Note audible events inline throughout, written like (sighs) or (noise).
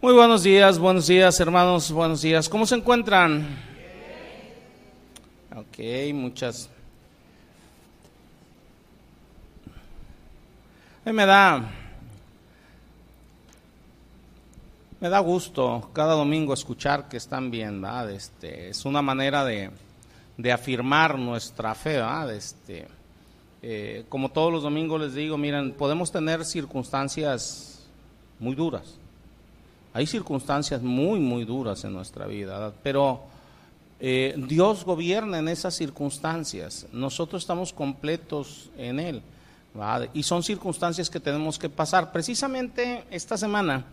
Muy buenos días, buenos días hermanos, buenos días. ¿Cómo se encuentran? Ok, muchas. Me da, me da gusto cada domingo escuchar que están bien, ¿verdad? Este, es una manera de, de afirmar nuestra fe, ¿verdad? Este, eh, como todos los domingos les digo, miren, podemos tener circunstancias muy duras hay circunstancias muy, muy duras en nuestra vida, pero eh, Dios gobierna en esas circunstancias. Nosotros estamos completos en Él. Y son circunstancias que tenemos que pasar. Precisamente esta semana,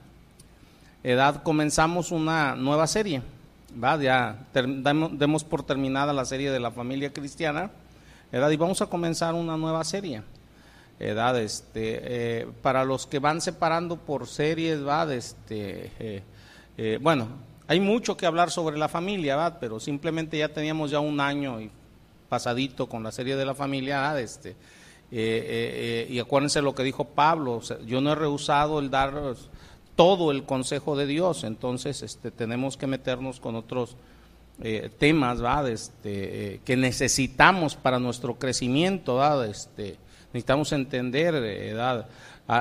edad, comenzamos una nueva serie. Ya demos por terminada la serie de la familia cristiana. Edad, y vamos a comenzar una nueva serie edad este eh, para los que van separando por series va este eh, eh, bueno hay mucho que hablar sobre la familia ¿va? pero simplemente ya teníamos ya un año y pasadito con la serie de la familia este y acuérdense lo que dijo Pablo yo no he rehusado el dar todo el consejo de Dios entonces este tenemos que meternos con otros temas ¿va? este que necesitamos para nuestro crecimiento ¿va? Necesitamos entender, edad.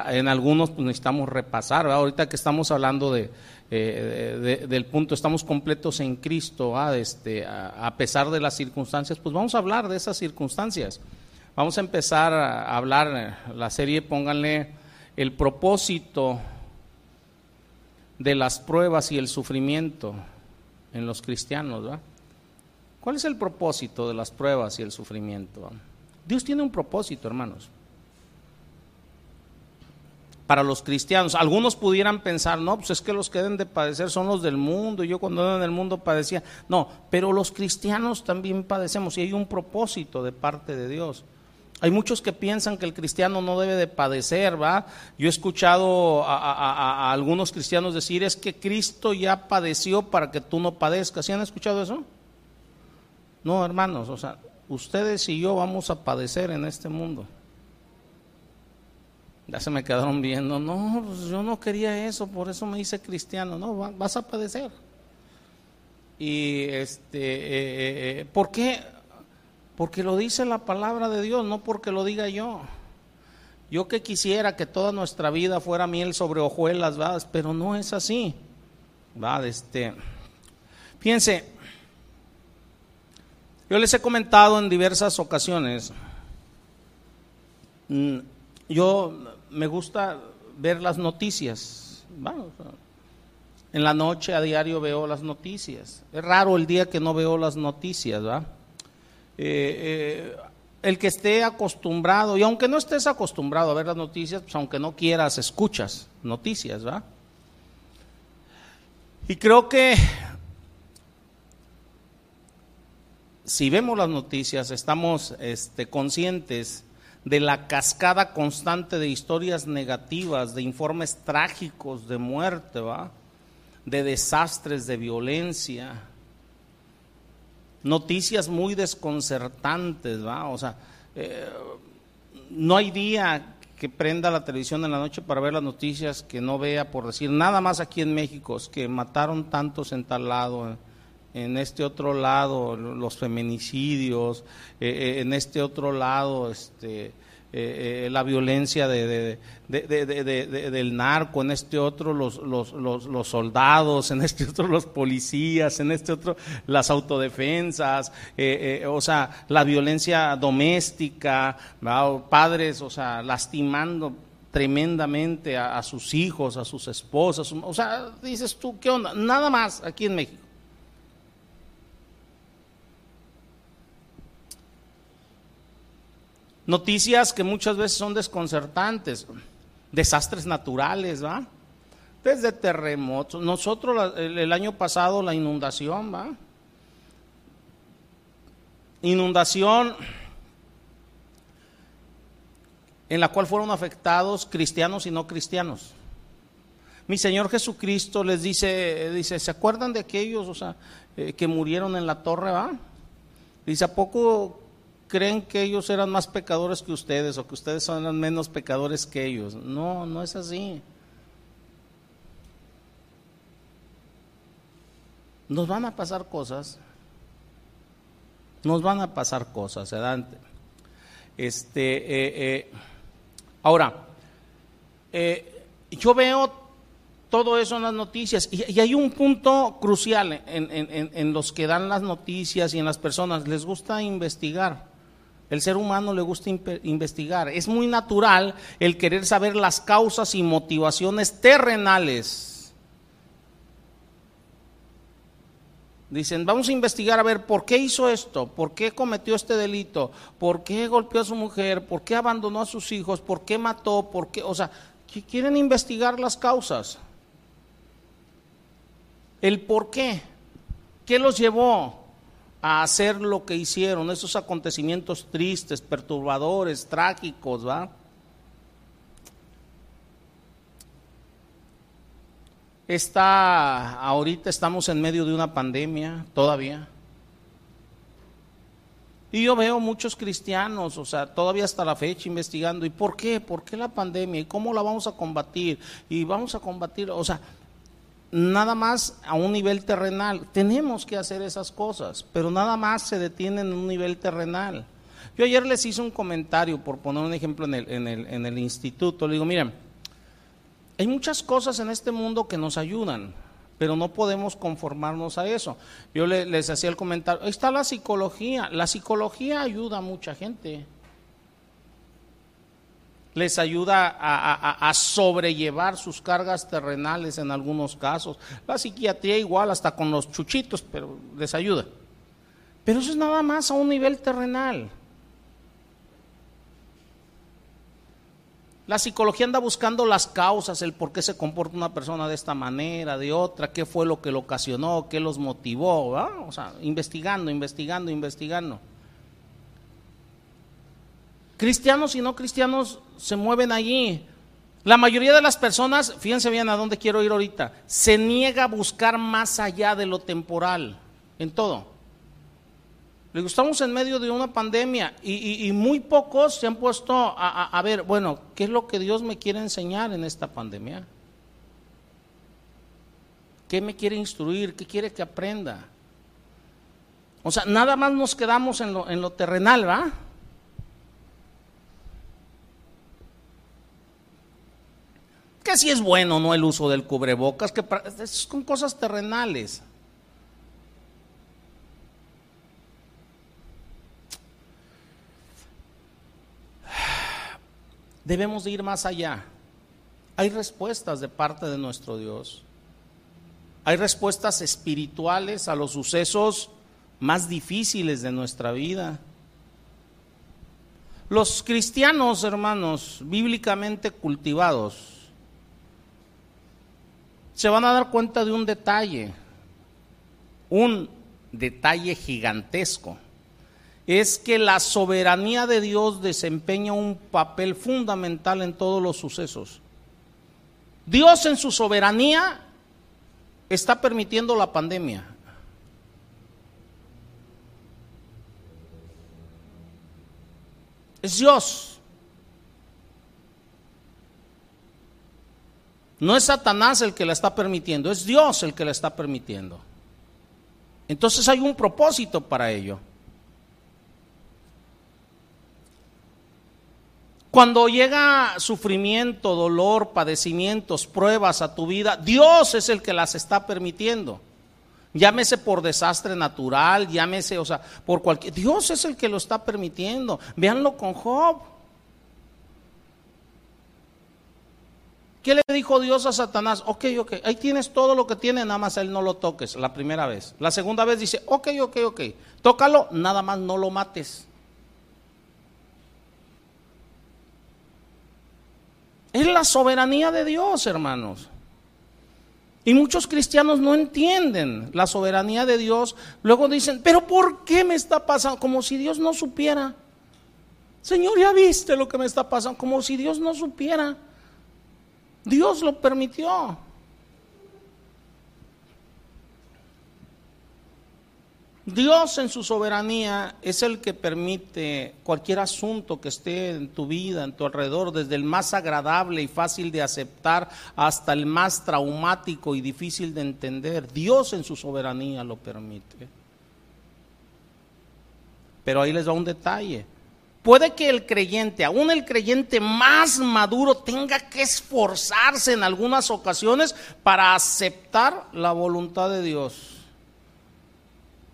En algunos pues, necesitamos repasar, ahorita que estamos hablando eh, de, del punto, estamos completos en Cristo, este, a, pesar de las circunstancias, pues vamos a hablar de esas circunstancias. Vamos a empezar a hablar, la serie, pónganle el propósito de las pruebas y el sufrimiento en los cristianos. ¿Cuál es el propósito de las pruebas y el sufrimiento? Dios tiene un propósito, hermanos. Para los cristianos, algunos pudieran pensar, no, pues es que los que deben de padecer son los del mundo, yo cuando era en el mundo padecía. No, pero los cristianos también padecemos y hay un propósito de parte de Dios. Hay muchos que piensan que el cristiano no debe de padecer, ¿va? Yo he escuchado a, a, algunos cristianos decir, es que Cristo ya padeció para que tú no padezcas. ¿Sí han escuchado eso? No, hermanos, o sea, ustedes y yo vamos a padecer en este mundo. Ya se me quedaron viendo, no, pues yo no quería eso, por eso me hice cristiano, no, vas a padecer. Y este, eh, eh, eh, ¿por qué? Porque lo dice la palabra de Dios, no porque lo diga yo. Yo que quisiera que toda nuestra vida fuera miel sobre hojuelas, ¿verdad? pero no es así. ¿verdad? Este, fíjense, yo les he comentado en diversas ocasiones, mm, yo me gusta ver las noticias. en la noche a diario veo las noticias. Es raro el día que no veo las noticias, ¿va? Eh, eh, el que esté acostumbrado, y aunque no estés acostumbrado a ver las noticias, pues aunque no quieras, escuchas noticias, ¿va? Y creo que si vemos las noticias, estamos este, conscientes de la cascada constante de historias negativas, de informes trágicos de muerte, ¿va? de desastres, de violencia, noticias muy desconcertantes, ¿va? O sea, eh, no hay día que prenda la televisión en la noche para ver las noticias que no vea, por decir, nada más aquí en México, es que mataron tantos en tal lado en este otro lado los feminicidios, eh, eh, en este otro lado este, eh, la violencia de, del narco, en este otro los, los, los, soldados, en este otro los policías, en este otro las autodefensas, o sea, la violencia doméstica, padres, o sea, lastimando tremendamente a, a sus hijos, a sus esposas, o sea, dices tú, ¿qué onda? Nada más aquí en México. Noticias que muchas veces son desconcertantes, desastres naturales, ¿va? Desde terremotos. Nosotros el, año pasado la inundación, ¿va? Inundación en la cual fueron afectados cristianos y no cristianos. Mi Señor Jesucristo les dice, dice, ¿se acuerdan de aquellos, o sea, eh, que murieron en la torre, va? Dice, ¿a poco creen que ellos eran más pecadores que ustedes o que ustedes son menos pecadores que ellos. No, no es así. nos van a pasar cosas. Nos van a pasar cosas, ¿verdad? Este, eh, eh, ahora, eh, yo veo todo eso en las noticias y, hay un punto crucial en, los que dan las noticias y en las personas, les gusta investigar. El ser humano le gusta investigar. Es muy natural el querer saber las causas y motivaciones terrenales Dicen, vamos a investigar a ver por qué hizo esto, por qué cometió este delito, por qué golpeó a su mujer, por qué abandonó a sus hijos, por qué mató, por qué, o sea, quieren investigar las causas. El por qué, qué los llevó a hacer lo que hicieron, esos acontecimientos tristes, perturbadores, trágicos, ¿va? Está, ahorita estamos en medio de una pandemia todavía. Y yo veo muchos cristianos, o sea, todavía hasta la fecha investigando, ¿y por qué? ¿Por qué la pandemia? ¿Y cómo la vamos a combatir? Y vamos a combatir, o sea, nada más a un nivel terrenal. Tenemos que hacer esas cosas, pero nada más se detienen en un nivel terrenal. Yo ayer les hice un comentario, por poner un ejemplo en el, en el, en el instituto, le digo, miren, hay muchas cosas en este mundo que nos ayudan, pero no podemos conformarnos a eso. Yo les hacía el comentario, está la psicología, la psicología ayuda a mucha gente. Les ayuda a, sobrellevar sus cargas terrenales en algunos casos. La psiquiatría igual, hasta con los chuchitos, pero les ayuda. Pero eso es nada más a un nivel terrenal. La psicología anda buscando las causas, el por qué se comporta una persona de esta manera, de otra, qué fue lo que lo ocasionó, qué los motivó, o sea, investigando, investigando, investigando. Cristianos y no cristianos se mueven allí. La mayoría de las personas, fíjense bien a dónde quiero ir ahorita, se niega a buscar más allá de lo temporal, en todo. Estamos en medio de una pandemia y, muy pocos se han puesto a, ver, bueno, ¿qué es lo que Dios me quiere enseñar en esta pandemia? ¿Qué me quiere instruir? ¿Qué quiere que aprenda? O sea, nada más nos quedamos en lo, en lo terrenal, ¿va? Que si es bueno no el uso del cubrebocas, que son cosas terrenales. (sighs) debemos de ir más allá. Hay respuestas de parte de nuestro Dios. Hay respuestas espirituales a los sucesos más difíciles de nuestra vida. Los cristianos, hermanos, bíblicamente cultivados, se van a dar cuenta de un detalle, un detalle gigantesco es que la soberanía de Dios desempeña un papel fundamental en todos los sucesos. Dios en su soberanía está permitiendo la pandemia. Es Dios. No es Satanás el que la está permitiendo, es Dios el que la está permitiendo. Entonces hay un propósito para ello. Cuando llega sufrimiento, dolor, padecimientos, pruebas a tu vida, Dios es el que las está permitiendo. Llámese por desastre natural, llámese, o sea, por cualquier... Dios es el que lo está permitiendo. Véanlo con Job. ¿Qué le dijo Dios a Satanás? Ok, ok, ahí tienes todo lo que tiene, nada más él no lo toques, la primera vez. La segunda vez dice, ok, ok, ok, tócalo, nada más no lo mates. Es la soberanía de Dios, hermanos. Y muchos cristianos no entienden la soberanía de Dios. Luego dicen, pero ¿por qué me está pasando? Como si Dios no supiera. Señor, ya viste lo que me está pasando. Como si Dios no supiera. Dios lo permitió. Dios en su soberanía es el que permite cualquier asunto que esté en tu vida, en tu alrededor, desde el más agradable y fácil de aceptar hasta el más traumático y difícil de entender. Dios en su soberanía lo permite. Pero ahí les va un detalle. Puede que el creyente, aún el creyente más maduro, tenga que esforzarse en algunas ocasiones para aceptar la voluntad de Dios.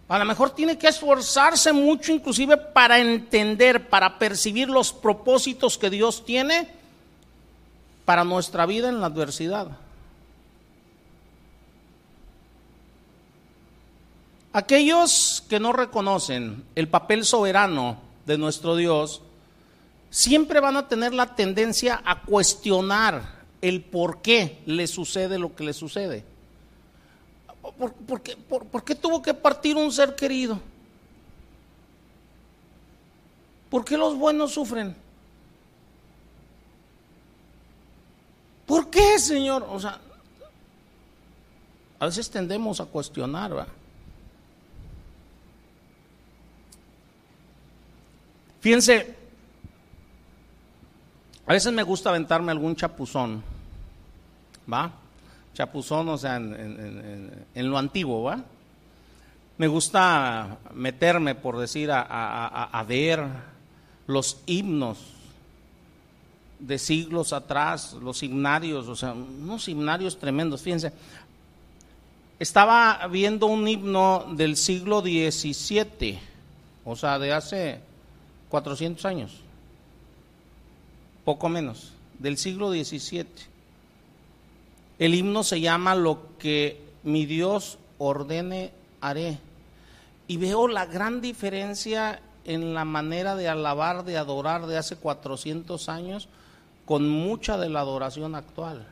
A lo mejor tiene que esforzarse mucho inclusive para entender, para percibir los propósitos que Dios tiene para nuestra vida en la adversidad. Aquellos que no reconocen el papel soberano de nuestro Dios, siempre van a tener la tendencia a cuestionar el por qué le sucede lo que le sucede. ¿Por, qué, tuvo que partir un ser querido? ¿Por qué los buenos sufren? ¿Por qué, Señor? O sea, a veces tendemos a cuestionar, ¿va? Fíjense, a veces me gusta aventarme algún chapuzón, ¿va? chapuzón, o sea, en, lo antiguo, ¿va? Me gusta meterme, por decir, a, ver los himnos de siglos atrás, los himnarios, o sea, unos himnarios tremendos, fíjense. Estaba viendo un himno del siglo XVII, o sea, de hace 400 años, poco menos, del siglo XVII. El himno se llama Lo que mi Dios ordene, haré. Y veo la gran diferencia en la manera de alabar, de adorar de hace 400 años con mucha de la adoración actual.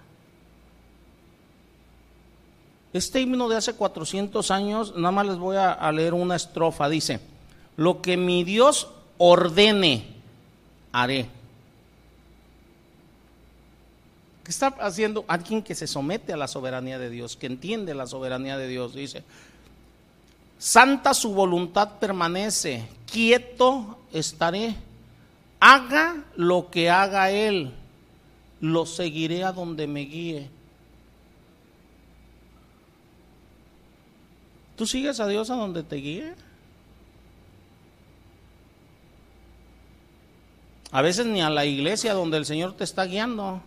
Este himno de hace 400 años, nada más les voy a, leer una estrofa, dice, lo que mi Dios ordene, haré. ¿Qué está haciendo alguien que se somete a la soberanía de Dios, que entiende la soberanía de Dios? Dice, santa su voluntad permanece, quieto estaré, haga lo que haga Él, lo seguiré a donde me guíe. ¿Tú sigues a Dios a donde te guíe? A veces ni a la iglesia donde el Señor te está guiando.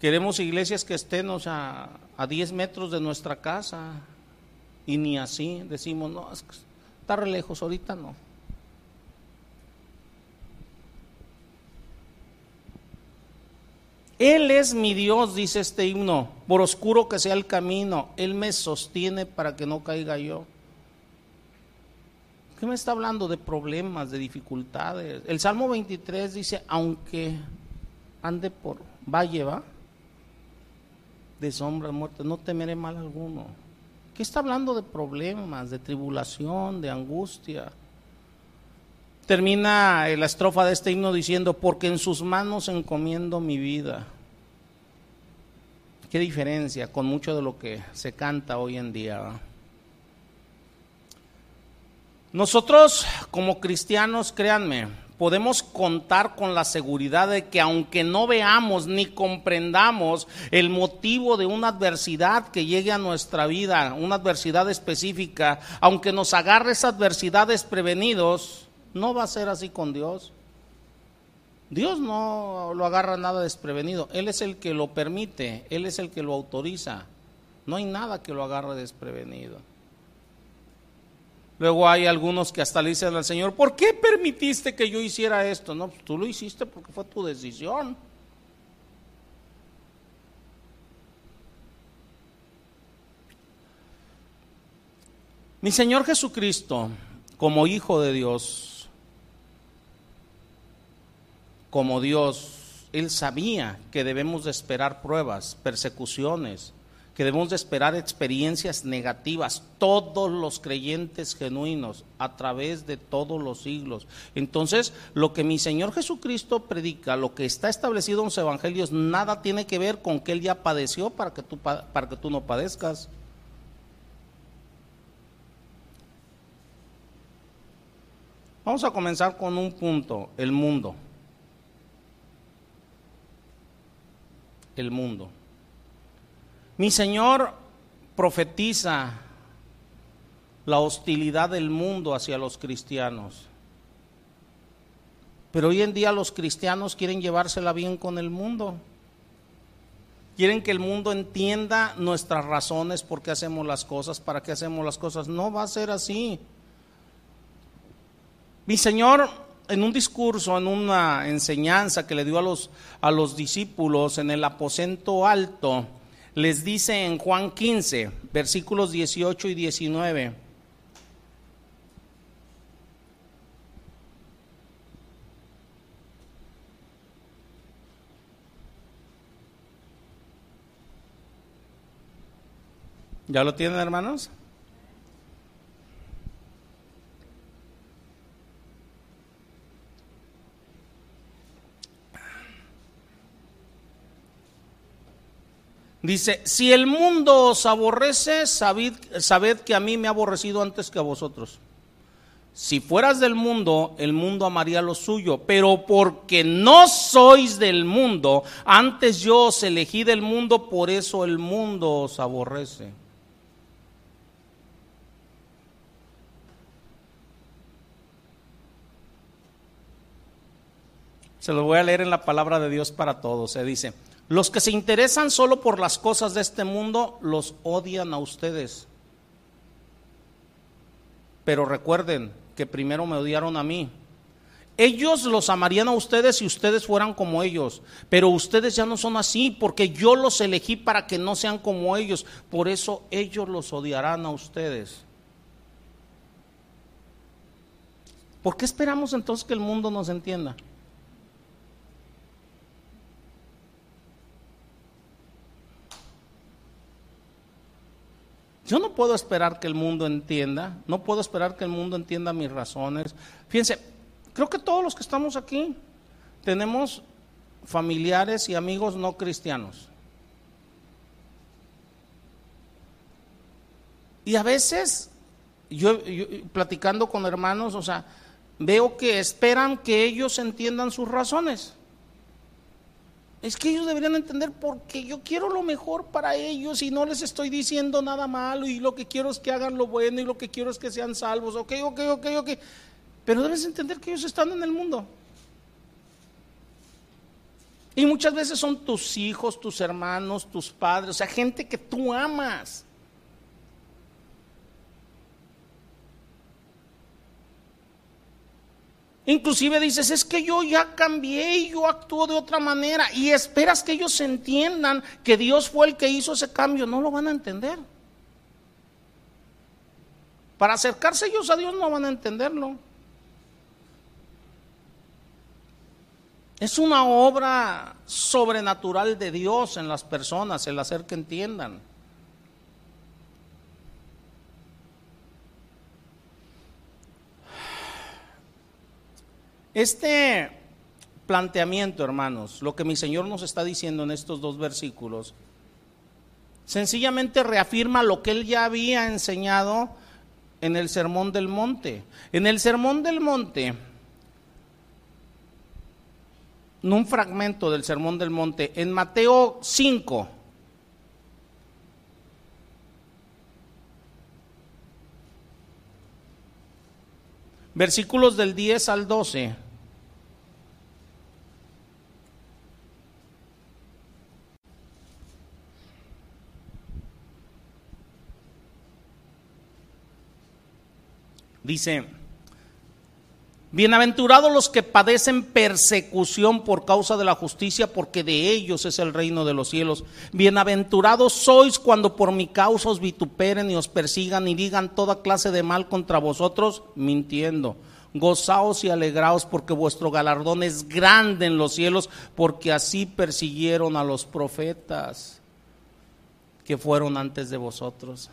Queremos iglesias que estén a, a 10 metros de nuestra casa y ni así decimos, no, está re lejos, ahorita no. Él es mi Dios, dice este himno, por oscuro que sea el camino, Él me sostiene para que no caiga yo. ¿Qué me está hablando de problemas, de dificultades? El Salmo 23 dice, aunque ande por valle, va, de sombra muerte, no temeré mal alguno. ¿Qué está hablando de problemas, de tribulación, de angustia? Termina la estrofa de este himno diciendo, porque en sus manos encomiendo mi vida. Qué diferencia con mucho de lo que se canta hoy en día. Nosotros como cristianos, créanme, podemos contar con la seguridad de que aunque no veamos ni comprendamos el motivo de una adversidad que llegue a nuestra vida, una adversidad específica, aunque nos agarre esa adversidad desprevenidos, no va a ser así con Dios. Dios no lo agarra nada desprevenido, Él es el que lo permite, Él es el que lo autoriza. No hay nada que lo agarre desprevenido. Luego hay algunos que hasta le dicen al Señor, ¿por qué permitiste que yo hiciera esto? No, pues tú lo hiciste porque fue tu decisión. Mi Señor Jesucristo, como Hijo de Dios, como Dios, Él sabía que debemos de esperar pruebas, persecuciones, que debemos de esperar experiencias negativas, todos los creyentes genuinos, a través de todos los siglos. Entonces, lo que mi Señor Jesucristo predica, lo que está establecido en los evangelios, nada tiene que ver con que Él ya padeció para que tú, para que tú no padezcas. Vamos a comenzar con un punto, el mundo. El mundo. Mi Señor profetiza la hostilidad del mundo hacia los cristianos. Pero hoy en día los cristianos quieren llevársela bien con el mundo. Quieren que el mundo entienda nuestras razones por qué hacemos las cosas, para qué hacemos las cosas. No va a ser así. Mi Señor, en un discurso, en una enseñanza que le dio a los, a los discípulos en el aposento alto, les dice en Juan 15, versículos 18 y 19. ¿Ya lo tienen, hermanos? Dice, si el mundo os aborrece, sabed, sabed, que a mí me ha aborrecido antes que a vosotros. Si fueras del mundo, el mundo amaría lo suyo, pero porque no sois del mundo, antes yo os elegí del mundo, por eso el mundo os aborrece. Se lo voy a leer en la palabra de Dios para todos. Se dice, los que se interesan solo por las cosas de este mundo los odian a ustedes. Pero recuerden que primero me odiaron a mí. Ellos los amarían a ustedes si ustedes fueran como ellos, pero ustedes ya no son así porque yo los elegí para que no sean como ellos. Por eso ellos los odiarán a ustedes. ¿Por qué esperamos entonces que el mundo nos entienda? Yo no puedo esperar que el mundo entienda, no puedo esperar que el mundo entienda mis razones. Fíjense, creo que todos los que estamos aquí tenemos familiares y amigos no cristianos. Y a veces, yo, platicando con hermanos, o sea, veo que esperan que ellos entiendan sus razones. Es que ellos deberían entender porque yo quiero lo mejor para ellos y no les estoy diciendo nada malo y lo que quiero es que hagan lo bueno y lo que quiero es que sean salvos. Ok, ok, ok, ok. Pero debes entender que ellos están en el mundo. Y muchas veces son tus hijos, tus hermanos, tus padres, o sea, gente que tú amas. Inclusive dices, es que yo ya cambié y yo actúo de otra manera y esperas que ellos entiendan que Dios fue el que hizo ese cambio. No lo van a entender. Para acercarse ellos a Dios no van a entenderlo. Es una obra sobrenatural de Dios en las personas, el hacer que entiendan. Este planteamiento, hermanos, lo que mi Señor nos está diciendo en estos dos versículos, sencillamente reafirma lo que Él ya había enseñado en el Sermón del Monte. En el Sermón del Monte, en un fragmento del Sermón del Monte, en Mateo 5, versículos del 10 al 12. Dice, bienaventurados los que padecen persecución por causa de la justicia, porque de ellos es el reino de los cielos. Bienaventurados sois cuando por mi causa os vituperen y os persigan y digan toda clase de mal contra vosotros, mintiendo. Gozaos y alegraos porque vuestro galardón es grande en los cielos, porque así persiguieron a los profetas que fueron antes de vosotros.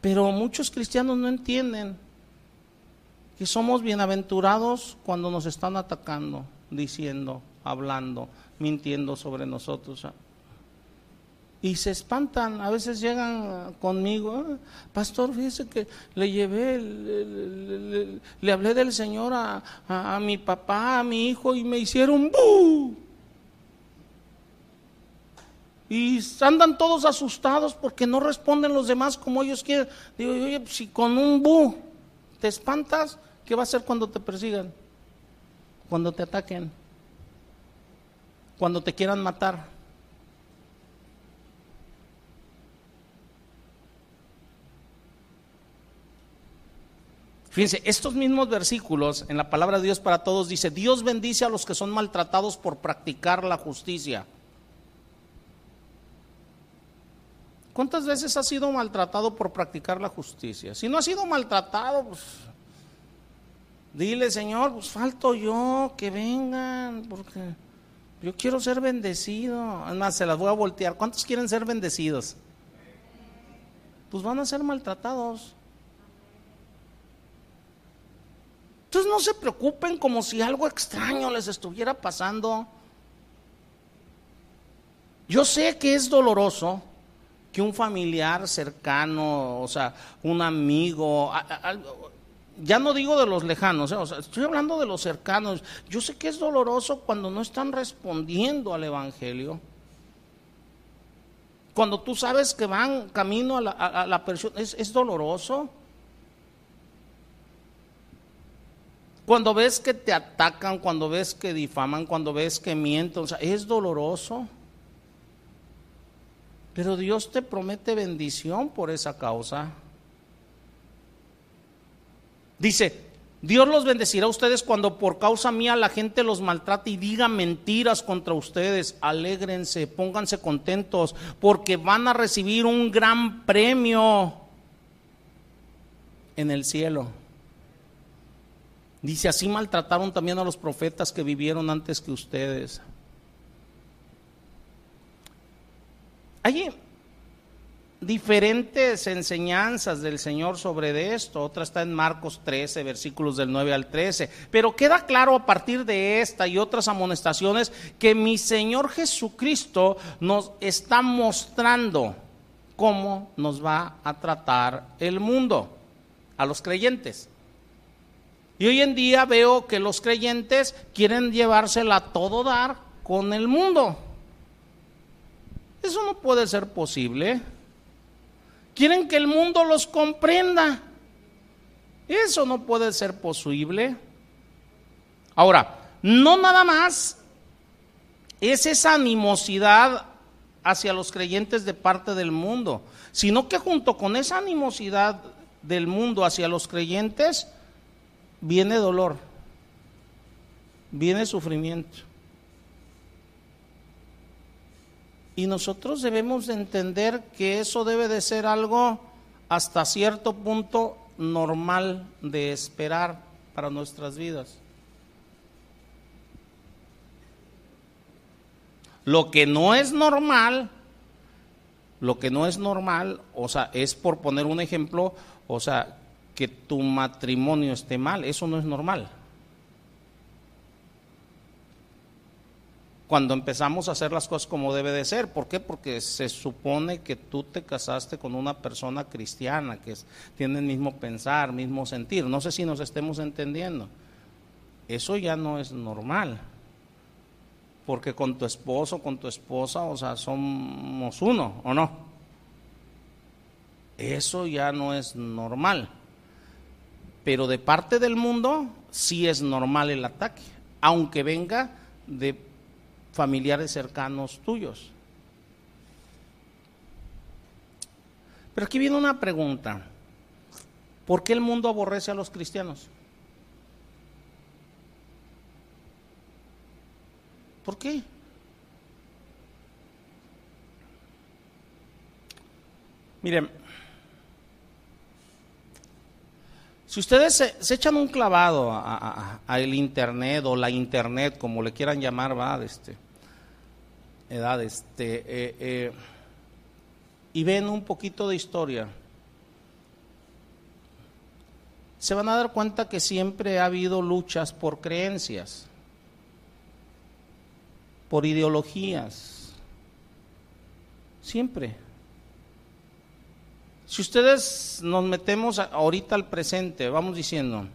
Pero muchos cristianos no entienden que somos bienaventurados cuando nos están atacando, diciendo, hablando, mintiendo sobre nosotros. Y se espantan, a veces llegan conmigo, ah, pastor, fíjese que le llevé, le, hablé del Señor a, a, mi papá, a mi hijo, y me hicieron ¡bu! Y andan todos asustados porque no responden los demás como ellos quieren. Digo, oye, si con un bu te espantas, ¿qué va a hacer cuando te persigan? Cuando te ataquen. Cuando te quieran matar. Fíjense, estos mismos versículos en la palabra de Dios para todos dice, Dios bendice a los que son maltratados por practicar la justicia. ¿Cuántas veces has sido maltratado por practicar la justicia? Si no has sido maltratado, pues dile, Señor, pues falto yo, que vengan, porque yo quiero ser bendecido. Además, se las voy a voltear. ¿Cuántos quieren ser bendecidos? Pues van a ser maltratados. Entonces no se preocupen como si algo extraño les estuviera pasando. Yo sé que es doloroso que un familiar cercano, o sea, un amigo, ya no digo de los lejanos, ¿eh? estoy hablando de los cercanos. Yo sé que es doloroso cuando no están respondiendo al Evangelio. Cuando tú sabes que van camino a la, persona, es, es doloroso. Cuando ves que te atacan, cuando ves que difaman, cuando ves que mienten, o sea, es doloroso. Pero Dios te promete bendición por esa causa. Dice, Dios los bendecirá a ustedes cuando por causa mía la gente los maltrate y diga mentiras contra ustedes. Alégrense, pónganse contentos, porque van a recibir un gran premio en el cielo. Dice, así maltrataron también a los profetas que vivieron antes que ustedes. Hay diferentes enseñanzas del Señor sobre esto. Otra está en Marcos 13, versículos del 9 al 13. Pero queda claro a partir de esta y otras amonestaciones que mi Señor Jesucristo nos está mostrando cómo nos va a tratar el mundo a los creyentes. Y hoy en día veo que los creyentes quieren llevársela a todo dar con el mundo. Eso no puede ser posible. Quieren que el mundo los comprenda. Eso no puede ser posible. Ahora, no nada más es esa animosidad hacia los creyentes de parte del mundo, sino que junto con esa animosidad del mundo hacia los creyentes viene dolor, viene sufrimiento. Y nosotros debemos de entender que eso debe de ser algo hasta cierto punto normal de esperar para nuestras vidas. Lo que no es normal, lo que no es normal, o sea, es por poner un ejemplo, o sea, que tu matrimonio esté mal, eso no es normal. Cuando empezamos a hacer las cosas como debe de ser. ¿Por qué? Porque se supone que tú te casaste con una persona cristiana, que tiene el mismo pensar, mismo sentir. No sé si nos estemos entendiendo. Eso ya no es normal. Porque con tu esposo, con tu esposa, o sea, somos uno, ¿o no? Eso ya no es normal. Pero de parte del mundo sí es normal el ataque, aunque venga de familiares cercanos tuyos. Pero aquí viene una pregunta. ¿Por qué el mundo aborrece a los cristianos? ¿Por qué? Miren, Si ustedes se, echan un clavado a, el internet o la internet, como le quieran llamar, va, este, edad, este, eh, eh, y ven un poquito de historia, se van a dar cuenta que siempre ha habido luchas por creencias, por ideologías, siempre. Si ustedes nos metemos ahorita al presente, vamos diciendo,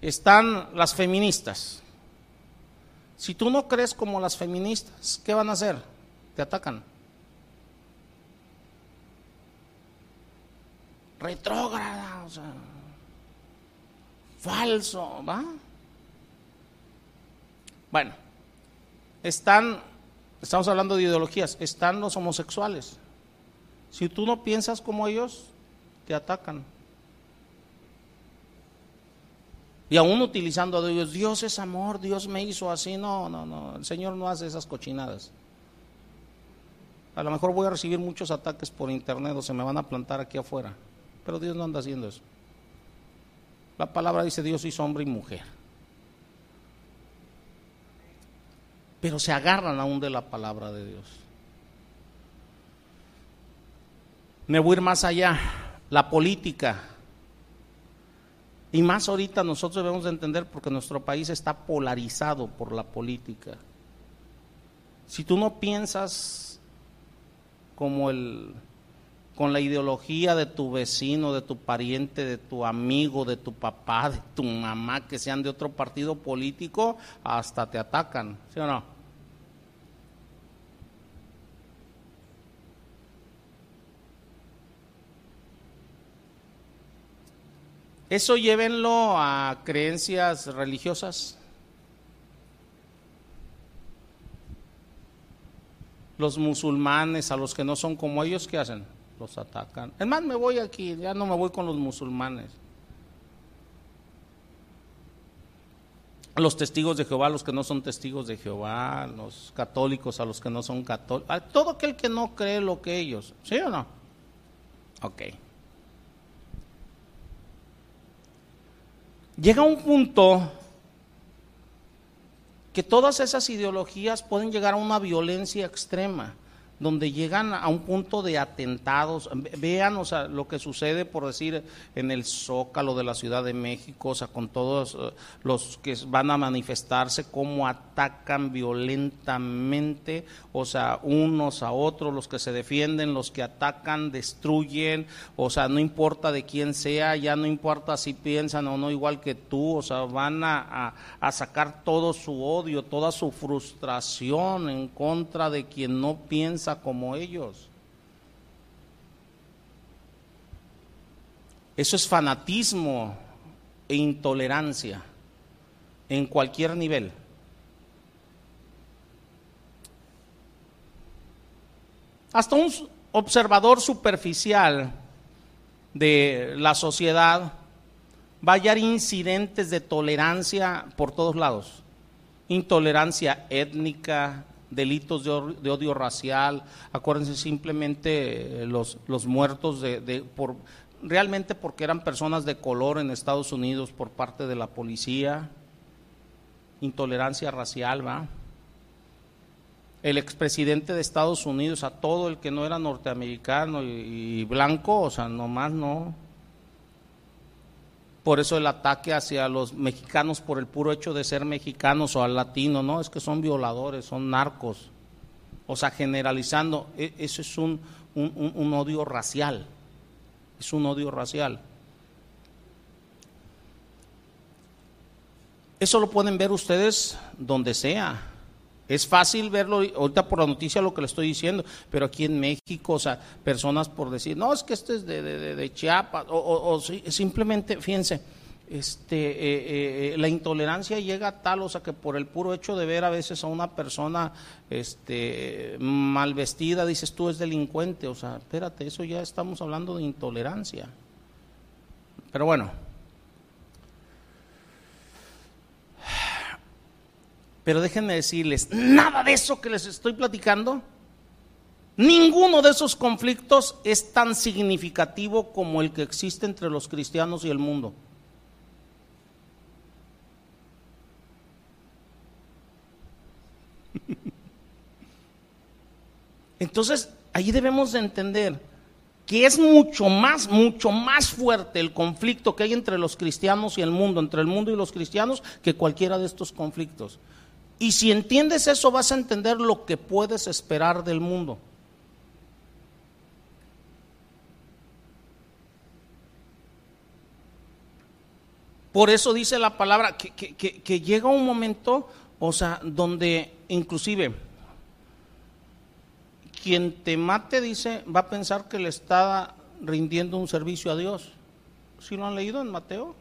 están las feministas. Si tú no crees como las feministas, ¿qué van a hacer? Te atacan. Retrógrada, o sea, falso, ¿va? Bueno, están, estamos hablando de ideologías, están los homosexuales. Si tú no piensas como ellos, te atacan. Y aún utilizando a Dios, Dios es amor, Dios me hizo así. No, no, no, el Señor no hace esas cochinadas. A lo mejor voy a recibir muchos ataques por internet o se me van a plantar aquí afuera, pero Dios no anda haciendo eso. La palabra dice Dios hizo hombre y mujer. Pero se agarran aún de la palabra de Dios. Me voy a ir más allá. La política y más ahorita nosotros debemos entender porque nuestro país está polarizado por la política. Si tú no piensas como el con la ideología de tu vecino, de tu pariente, de tu amigo, de tu papá, de tu mamá, que sean de otro partido político, hasta te atacan, ¿sí o no? Eso llévenlo a creencias religiosas. Los musulmanes, a los que no son como ellos, ¿qué hacen? Los atacan. Es más, me voy aquí, ya no me voy con los musulmanes. Los testigos de Jehová, los que no son testigos de Jehová, los católicos a los que no son católicos, todo aquel que no cree lo que ellos, ¿sí o no? Ok. Llega un punto que todas esas ideologías pueden llegar a una violencia extrema donde llegan a un punto de atentados. Vean, o sea, lo que sucede, por decir, en el Zócalo de la Ciudad de México, o sea, con todos eh, los que van a manifestarse, cómo atacan violentamente, o sea, unos a otros, los que se defienden, los que atacan, destruyen, o sea, no importa de quién sea, ya no importa si piensan o no igual que tú, o sea, van a, a sacar todo su odio, toda su frustración en contra de quien no piensa como ellos. Eso es fanatismo e intolerancia en cualquier nivel. Hasta un observador superficial de la sociedad va a hallar incidentes de tolerancia por todos lados. Intolerancia étnica, delitos de, odio racial, acuérdense simplemente eh, los, los muertos de, por, realmente porque eran personas de color en Estados Unidos por parte de la policía, intolerancia racial, ¿va? El expresidente de Estados Unidos, a todo el que no era norteamericano y, y blanco, o sea, nomás no, por eso el ataque hacia los mexicanos por el puro hecho de ser mexicanos o al latino, no, es que son violadores, son narcos. O sea, generalizando, e, eso es un, un odio racial, es un odio racial. Eso lo pueden ver ustedes donde sea. Es fácil verlo ahorita por la noticia lo que le estoy diciendo, pero aquí en México, o sea, personas por decir, no, es que este es de, Chiapas, o, simplemente, fíjense, este, eh, eh, eh, la intolerancia llega a tal, o sea, que por el puro hecho de ver a veces a una persona este, mal vestida, dices tú es delincuente, o sea, espérate, eso ya estamos hablando de intolerancia. Pero bueno, Pero déjenme decirles, nada de eso que les estoy platicando, ninguno de esos conflictos es tan significativo como el que existe entre los cristianos y el mundo. (laughs) Entonces, ahí debemos de entender que es mucho más, mucho más fuerte el conflicto que hay entre los cristianos y el mundo, entre el mundo y los cristianos, que cualquiera de estos conflictos. Y si entiendes eso, vas a entender lo que puedes esperar del mundo. Por eso dice la palabra que, llega un momento, o sea, donde inclusive quien te mate, dice, va a pensar que le está rindiendo un servicio a Dios. ¿Sí lo han leído en Mateo?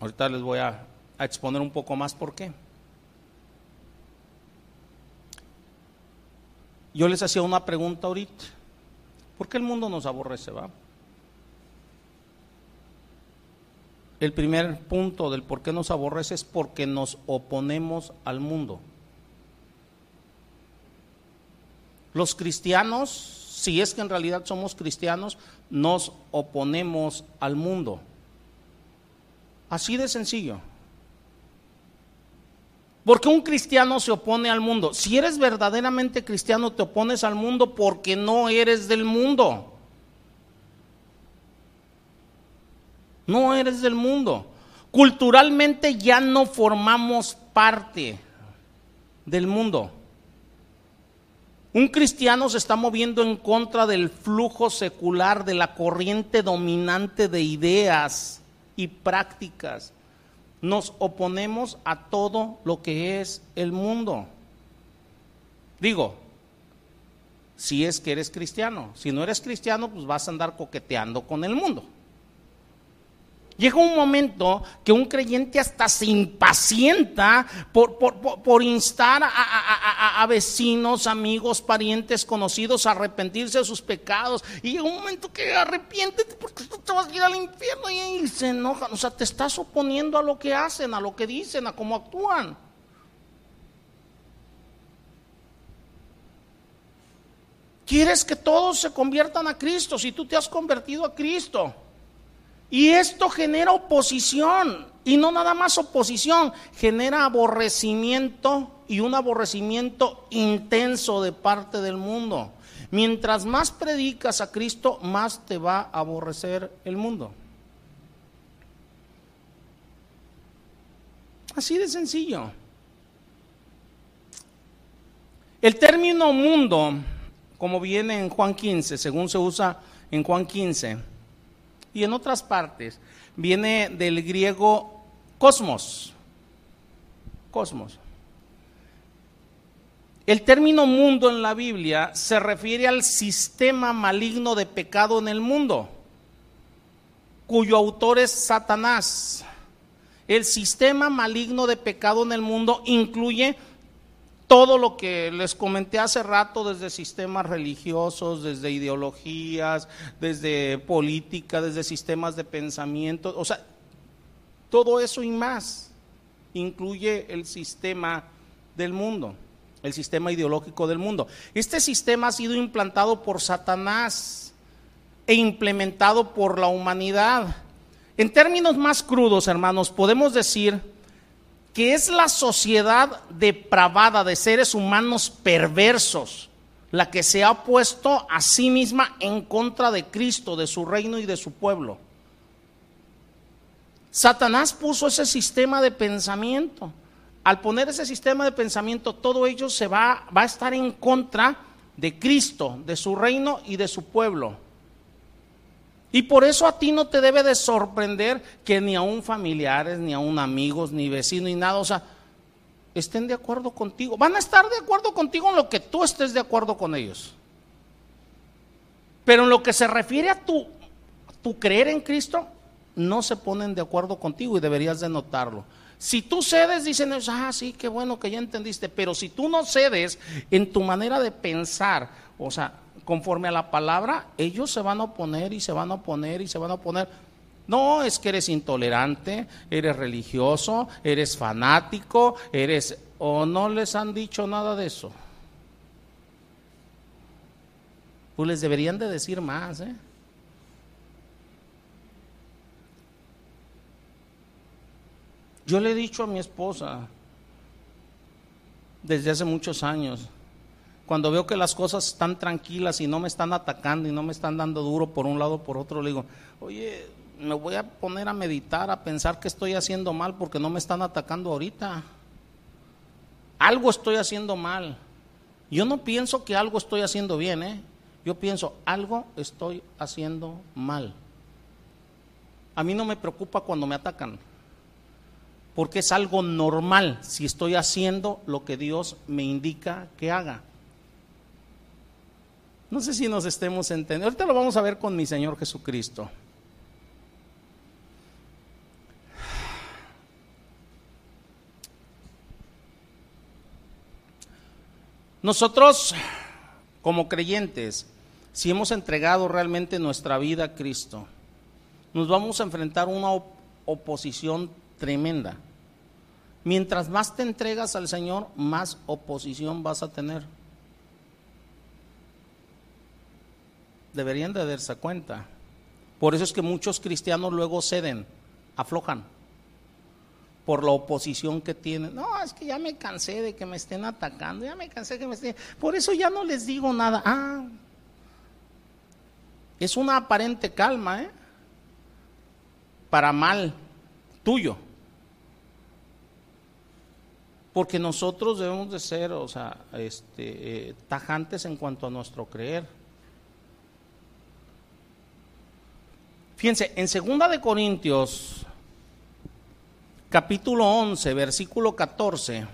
Ahorita les voy a, exponer un poco más por qué. Yo les hacía una pregunta ahorita. ¿Por qué el mundo nos aborrece, va? El primer punto del por qué nos aborrece es porque nos oponemos al mundo. Los cristianos, si es que en realidad somos cristianos, nos oponemos al mundo. Así de sencillo. Porque un cristiano se opone al mundo. Si eres verdaderamente cristiano, te opones al mundo porque no eres del mundo. no eres del mundo. Culturalmente ya no formamos parte del mundo. Un cristiano se está moviendo en contra del flujo secular, de la corriente dominante de ideas y prácticas. Nos oponemos a todo lo que es el mundo. Digo, si es que eres cristiano. Si no eres cristiano, pues vas a andar coqueteando con el mundo. Llega un momento que un creyente hasta se impacienta por, instar a, vecinos, amigos, parientes, conocidos a arrepentirse de sus pecados. Y llega un momento que arrepiéntete porque tú te vas a ir al infierno y, se enojan. O sea, te estás oponiendo a lo que hacen, a lo que dicen, a cómo actúan. Quieres que todos se conviertan a Cristo si tú te has convertido a Cristo. Y esto genera oposición, y no nada más oposición, genera aborrecimiento y un aborrecimiento intenso de parte del mundo. Mientras más predicas a Cristo, más te va a aborrecer el mundo. Así de sencillo. El término mundo, como viene en Juan 15, según se usa en Juan 15, y en otras partes viene del griego cosmos. Cosmos. El término mundo en la Biblia se refiere al sistema maligno de pecado en el mundo, cuyo autor es Satanás. El sistema maligno de pecado en el mundo incluye todo lo que les comenté hace rato desde sistemas religiosos, desde ideologías, desde política, desde sistemas de pensamiento, o sea, todo eso y más incluye el sistema del mundo, el sistema ideológico del mundo. Este sistema ha sido implantado por Satanás e implementado por la humanidad. En términos más crudos, hermanos, podemos decir que es la sociedad depravada de seres humanos perversos la que se ha puesto a sí misma en contra de Cristo, de su reino y de su pueblo. Satanás puso ese sistema de pensamiento. Al poner ese sistema de pensamiento, todo ello se va, va a estar en contra de Cristo, de su reino y de su pueblo. Y por eso a ti no te debe de sorprender que ni a un familiares, ni a un amigos, ni vecino, ni nada, o sea, estén de acuerdo contigo. Van a estar de acuerdo contigo en lo que tú estés de acuerdo con ellos. Pero en lo que se refiere a tu, tu creer en Cristo, no se ponen de acuerdo contigo y deberías de notarlo. Si tú cedes, dicen, ah, sí, qué bueno que ya entendiste, pero si tú no cedes en tu manera de pensar, o sea, conforme a la palabra, ellos se van a oponer y se van a oponer y se van a oponer. No, es que eres intolerante, eres religioso, eres fanático, eres... o no les han dicho nada de eso. Pues les deberían de decir más, ¿eh? Yo le he dicho a mi esposa, desde hace muchos años. Cuando veo que las cosas están tranquilas y no me están atacando y no me están dando duro por un lado o por otro, le digo, oye, me voy a poner a meditar, a pensar que estoy haciendo mal porque no me están atacando ahorita. Algo estoy haciendo mal. Yo no pienso que algo estoy haciendo bien, ¿eh? Yo pienso, algo estoy haciendo mal. A mí no me preocupa cuando me atacan, porque es algo normal si estoy haciendo lo que Dios me indica que haga. No sé si nos estemos entendiendo. Ahorita lo vamos a ver con mi Señor Jesucristo. Nosotros, como creyentes, si hemos entregado realmente nuestra vida a Cristo, nos vamos a enfrentar a una oposición tremenda. Mientras más te entregas al Señor, más oposición vas a tener. Deberían de darse cuenta. Por eso es que muchos cristianos luego ceden, aflojan por la oposición que tienen. No, es que ya me cansé de que me estén atacando, ya me cansé de que me estén... Por eso ya no les digo nada. Ah, es una aparente calma, ¿eh? Para mal tuyo. Porque nosotros debemos de ser, o sea, este, eh, tajantes en cuanto a nuestro creer. Fíjense, en segunda de Corintios capítulo 11, versículo 14.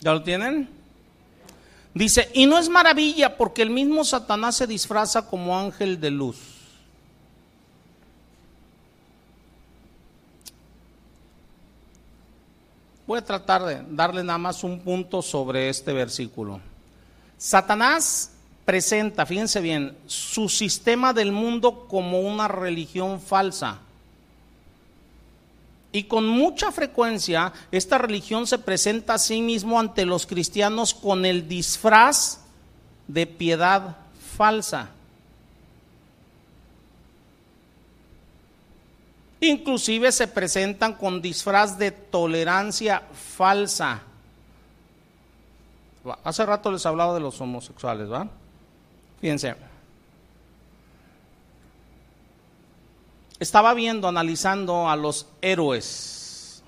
¿Ya lo tienen? Dice, y no es maravilla porque el mismo Satanás se disfraza como ángel de luz. Voy a tratar de darle nada más un punto sobre este versículo. Satanás presenta, fíjense bien, su sistema del mundo como una religión falsa. Y con mucha frecuencia esta religión se presenta a sí mismo ante los cristianos con el disfraz de piedad falsa. Inclusive se presentan con disfraz de tolerancia falsa. Hace rato les hablaba de los homosexuales, ¿va? Fíjense. Estaba viendo, analizando a los héroes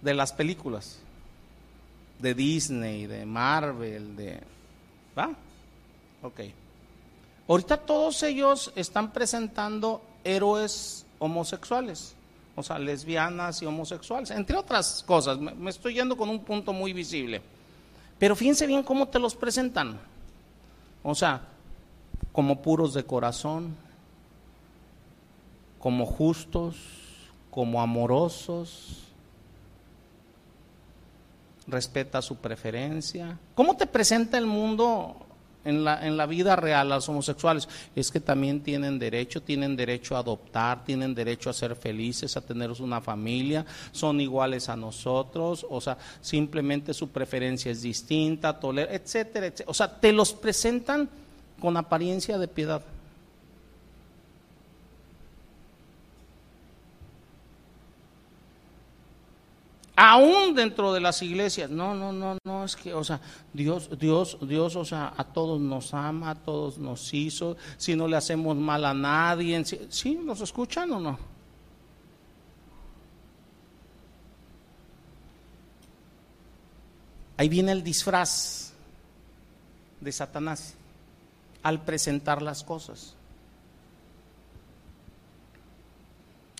de las películas de Disney, de Marvel, de... ¿Va? Ok. Ahorita todos ellos están presentando héroes homosexuales, o sea, lesbianas y homosexuales, entre otras cosas. Me, estoy yendo con un punto muy visible. Pero fíjense bien cómo te los presentan. O sea, como puros de corazón, como justos, como amorosos, respeta su preferencia. ¿Cómo te presenta el mundo en la, en la vida real los homosexuales es que también tienen derecho, tienen derecho a adoptar, tienen derecho a ser felices, a tener una familia, son iguales a nosotros, o sea, simplemente su preferencia es distinta, etcétera, etcétera. O sea, te los presentan con apariencia de piedad. Aún dentro de las iglesias. No, no, no, no, es que, o sea, Dios, Dios, Dios, o sea, a todos nos ama, a todos nos hizo, si no le hacemos mal a nadie, ¿sí, nos escuchan o no? Ahí viene el disfraz de Satanás al presentar las cosas.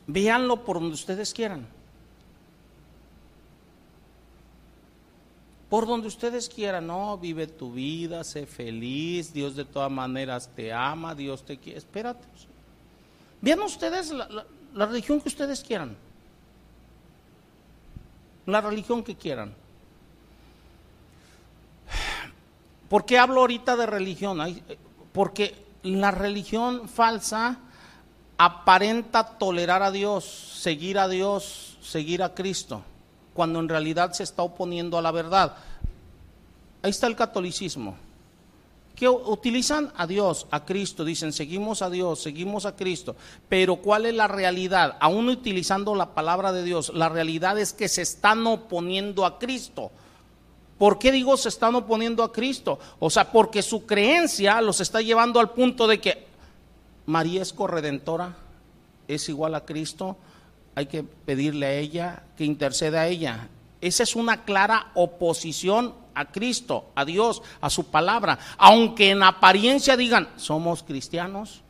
Véanlo por donde ustedes quieran. Por donde ustedes quieran, no, vive tu vida, sé feliz, Dios de todas maneras te ama, Dios te quiere, espérate. Vean ustedes la, la religión que ustedes quieran, la religión que quieran. ¿Por qué hablo ahorita de religión? Porque la religión falsa aparenta tolerar a Dios, seguir a Dios, seguir a Cristo cuando en realidad se está oponiendo a la verdad. Ahí está el catolicismo. Que utilizan a Dios, a Cristo, dicen, seguimos a Dios, seguimos a Cristo. Pero ¿cuál es la realidad? Aún utilizando la palabra de Dios, la realidad es que se están oponiendo a Cristo. ¿Por qué digo se están oponiendo a Cristo? O sea, porque su creencia los está llevando al punto de que María es corredentora, es igual a Cristo, hay que pedirle a ella que interceda a ella. Esa es una clara oposición a Cristo, a Dios, a su palabra. Aunque en apariencia digan, somos cristianos,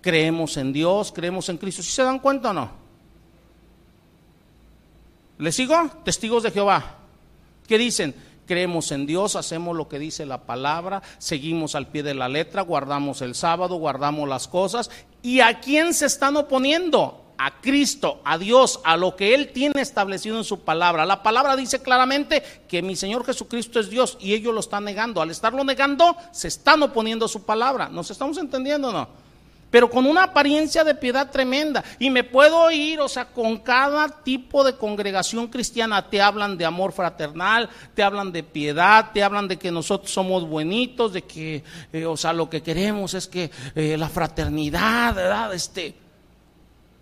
creemos en Dios, creemos en Cristo. ¿Sí se dan cuenta o no? ¿Le sigo? Testigos de Jehová. ¿Qué dicen? Creemos en Dios, hacemos lo que dice la palabra, seguimos al pie de la letra, guardamos el sábado, guardamos las cosas. ¿Y a quién se están oponiendo? A Cristo, a Dios, a lo que Él tiene establecido en su palabra. La palabra dice claramente que mi Señor Jesucristo es Dios y ellos lo están negando. Al estarlo negando, se están oponiendo a su palabra. ¿Nos estamos entendiendo o no? Pero con una apariencia de piedad tremenda. Y me puedo ir, o sea, con cada tipo de congregación cristiana te hablan de amor fraternal, te hablan de piedad, te hablan de que nosotros somos buenitos, de que, eh, o sea, lo que queremos es que eh, la fraternidad, ¿verdad? Este,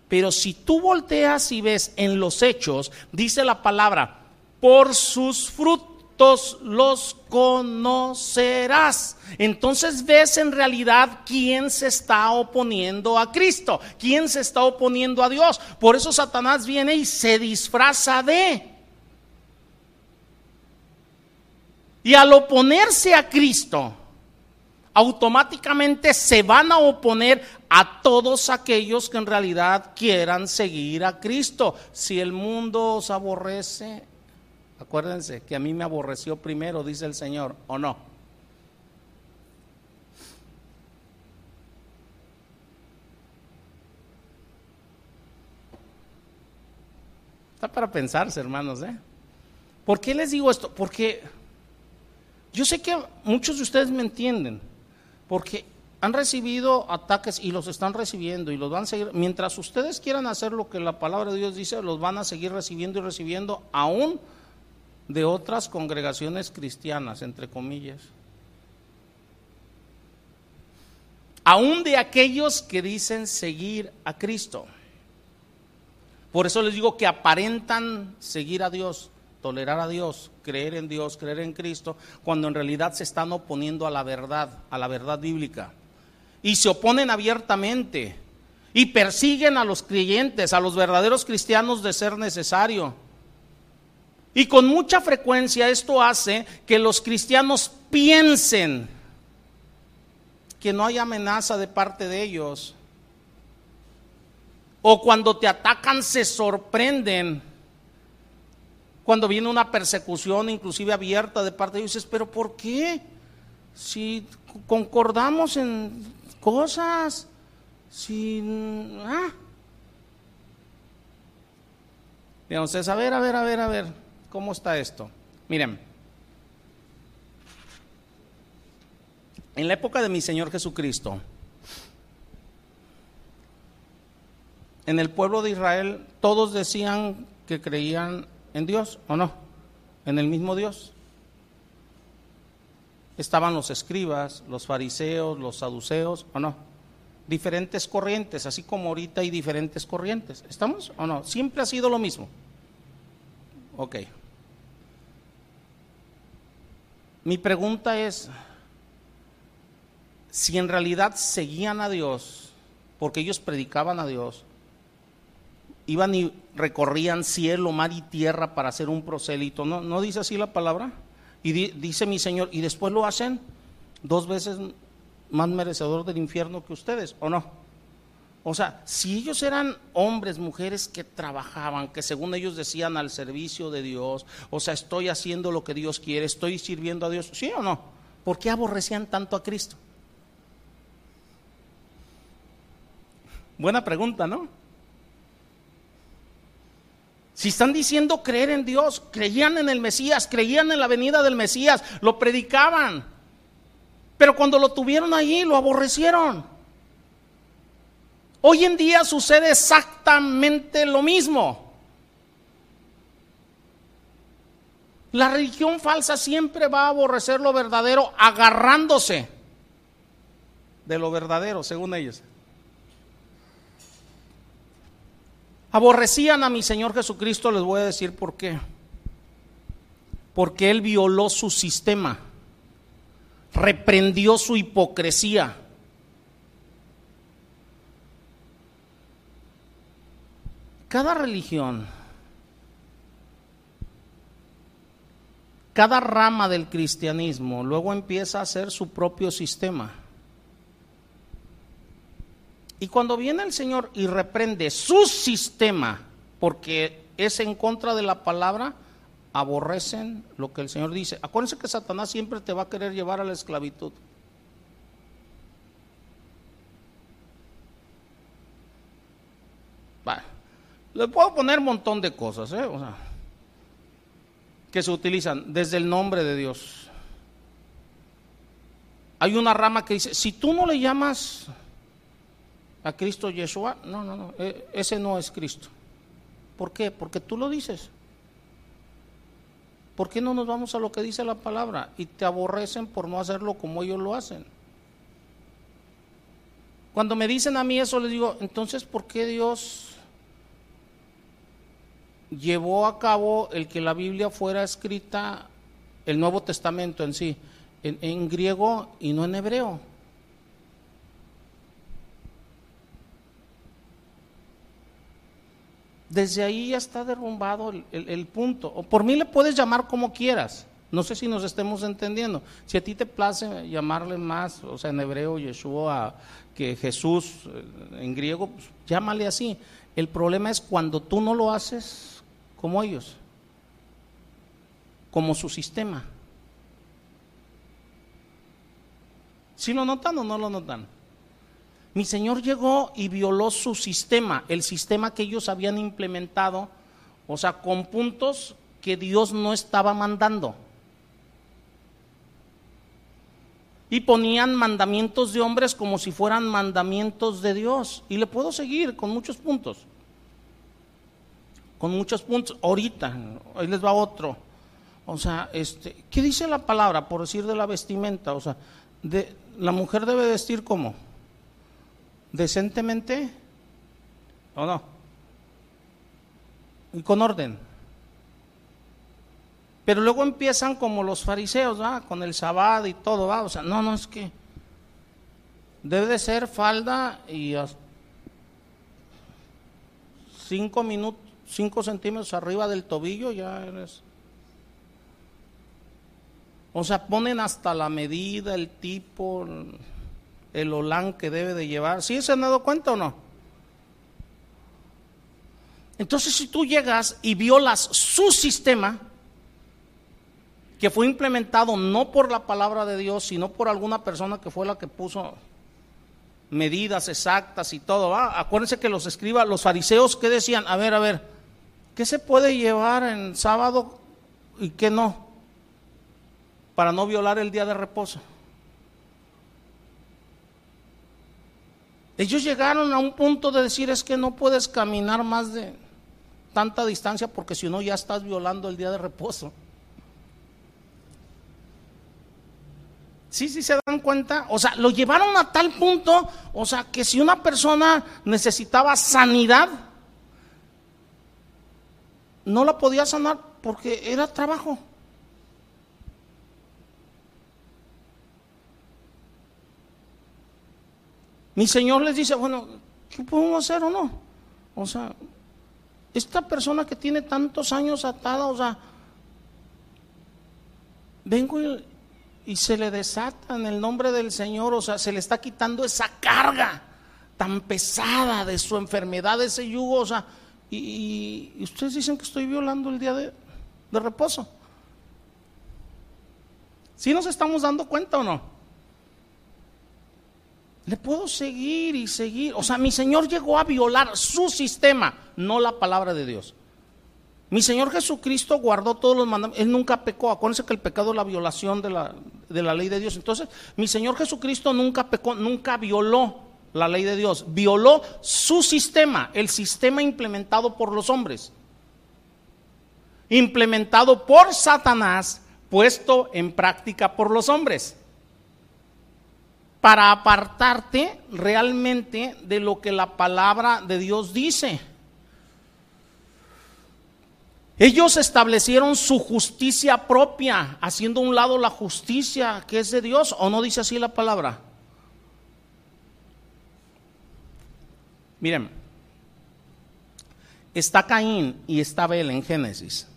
pero si tú volteas y ves en los hechos, dice la palabra, por sus frutos los conocerás. Entonces ves en realidad quién se está oponiendo a Cristo, quién se está oponiendo a Dios. Por eso Satanás viene y se disfraza de. Y al oponerse a Cristo, automáticamente se van a oponer a todos aquellos que en realidad quieran seguir a Cristo. Si el mundo os aborrece, acuérdense que a mí me aborreció primero, dice el Señor, ¿o no? Está para pensarse, hermanos, ¿eh? ¿Por qué les digo esto? Porque yo sé que muchos de ustedes me entienden. Porque han recibido ataques y los están recibiendo y los van a seguir. Mientras ustedes quieran hacer lo que la palabra de Dios dice, los van a seguir recibiendo y recibiendo aún de otras congregaciones cristianas, entre comillas. Aún de aquellos que dicen seguir a Cristo. Por eso les digo que aparentan seguir a Dios, tolerar a Dios, creer en Dios, creer en Cristo, cuando en realidad se están oponiendo a la verdad, a la verdad bíblica. Y se oponen abiertamente y persiguen a los creyentes, a los verdaderos cristianos de ser necesario. Y con mucha frecuencia esto hace que los cristianos piensen que no hay amenaza de parte de ellos. O cuando te atacan se sorprenden cuando viene una persecución, inclusive abierta de parte de ellos, dices, pero ¿por qué? Si concordamos en cosas, si... Ah. Entonces, a ver, a ver, a ver, a ver, ¿cómo está esto? Miren, en la época de mi Señor Jesucristo, en el pueblo de Israel todos decían que creían en Dios o no, en el mismo Dios. Estaban los escribas, los fariseos, los saduceos o no. Diferentes corrientes, así como ahorita hay diferentes corrientes. ¿Estamos o no? Siempre ha sido lo mismo. Ok. Mi pregunta es, si en realidad seguían a Dios, porque ellos predicaban a Dios, iban y recorrían cielo, mar y tierra para hacer un prosélito. ¿No, ¿No dice así la palabra? Y dice mi Señor, y después lo hacen dos veces más merecedor del infierno que ustedes, ¿o no? O sea, si ellos eran hombres, mujeres que trabajaban, que según ellos decían al servicio de Dios, o sea, estoy haciendo lo que Dios quiere, estoy sirviendo a Dios, ¿sí o no? ¿Por qué aborrecían tanto a Cristo? Buena pregunta, ¿no? Si están diciendo creer en Dios, creían en el Mesías, creían en la venida del Mesías, lo predicaban. Pero cuando lo tuvieron allí, lo aborrecieron. Hoy en día sucede exactamente lo mismo. La religión falsa siempre va a aborrecer lo verdadero agarrándose de lo verdadero, según ellos. Aborrecían a mi Señor Jesucristo, les voy a decir por qué. Porque Él violó su sistema, reprendió su hipocresía. Cada religión, cada rama del cristianismo luego empieza a hacer su propio sistema. Y cuando viene el Señor y reprende su sistema, porque es en contra de la palabra, aborrecen lo que el Señor dice. Acuérdense que Satanás siempre te va a querer llevar a la esclavitud. le puedo poner un montón de cosas, ¿eh? que se utilizan desde el nombre de Dios. Hay una rama que dice, si tú no le llamas a Cristo Yeshua, no, no, no, e, ese no es Cristo. ¿Por qué? Porque tú lo dices. ¿Por qué no nos vamos a lo que dice la palabra? Y te aborrecen por no hacerlo como ellos lo hacen. Cuando me dicen a mí eso, les digo, entonces, ¿por qué Dios llevó a cabo el que la Biblia fuera escrita, el Nuevo Testamento en sí, en, en griego y no en hebreo? Desde ahí ya está derrumbado el, punto. O por mí le puedes llamar como quieras. No sé si nos estemos entendiendo. Si a ti te place llamarle más, o sea, en hebreo Yeshua, que Jesús eh, en griego, pues, llámale así. El problema es cuando tú no lo haces como ellos, como su sistema. ¿Sí lo notan o no lo notan? Mi Señor llegó y violó su sistema, el sistema que ellos habían implementado, o sea, con puntos que Dios no estaba mandando. Y ponían mandamientos de hombres como si fueran mandamientos de Dios. Y le puedo seguir con muchos puntos. Con muchos puntos. Ahorita, ahí les va otro. O sea, este, ¿qué dice la palabra por decir de la vestimenta? O sea, de, la mujer debe vestir como decentemente o no. Y con orden. Pero luego empiezan como los fariseos, con el sabbat y todo, ¿va? o sea, no, no es que debe de ser falda y cinco minutos, cinco centímetros arriba del tobillo ya eres. O sea, ponen hasta la medida, el tipo, el olán que debe de llevar. ¿Sí se han dado cuenta o no? Entonces, si tú llegas y violas su sistema, que fue implementado no por la palabra de Dios, sino por alguna persona que fue la que puso medidas exactas y todo. Acuérdense que los escriba, los fariseos que decían, a ver, a ver, ¿qué se puede llevar en sábado y qué no? Para no violar el día de reposo. Ellos llegaron a un punto de decir es que no puedes caminar más de tanta distancia porque si no ya estás violando el día de reposo. Sí, sí se dan cuenta. O sea, lo llevaron a tal punto, o sea, que si una persona necesitaba sanidad, no la podía sanar porque era trabajo. Mi Señor les dice, bueno, ¿qué podemos hacer o no? O sea, esta persona que tiene tantos años atada, o sea, vengo y, se le desata en el nombre del Señor, o sea, se le está quitando esa carga tan pesada de su enfermedad, ese yugo, o sea, y, ustedes dicen que estoy violando el día de, de reposo. ¿Sí nos estamos dando cuenta o no? Le puedo seguir y seguir. O sea, mi Señor llegó a violar su sistema, no la palabra de Dios. Mi Señor Jesucristo guardó todos los mandamientos. Él nunca pecó. Acuérdense que el pecado es la violación de la, de la ley de Dios. Entonces, mi Señor Jesucristo nunca pecó, nunca violó la ley de Dios. Violó su sistema, el sistema implementado por los hombres. implementado por Satanás, puesto en práctica por los hombres, para apartarte realmente de lo que la palabra de Dios dice. Ellos establecieron su justicia propia, haciendo a un lado la justicia que es de Dios, o no dice así la palabra. Miren, está Caín y está Abel en Génesis.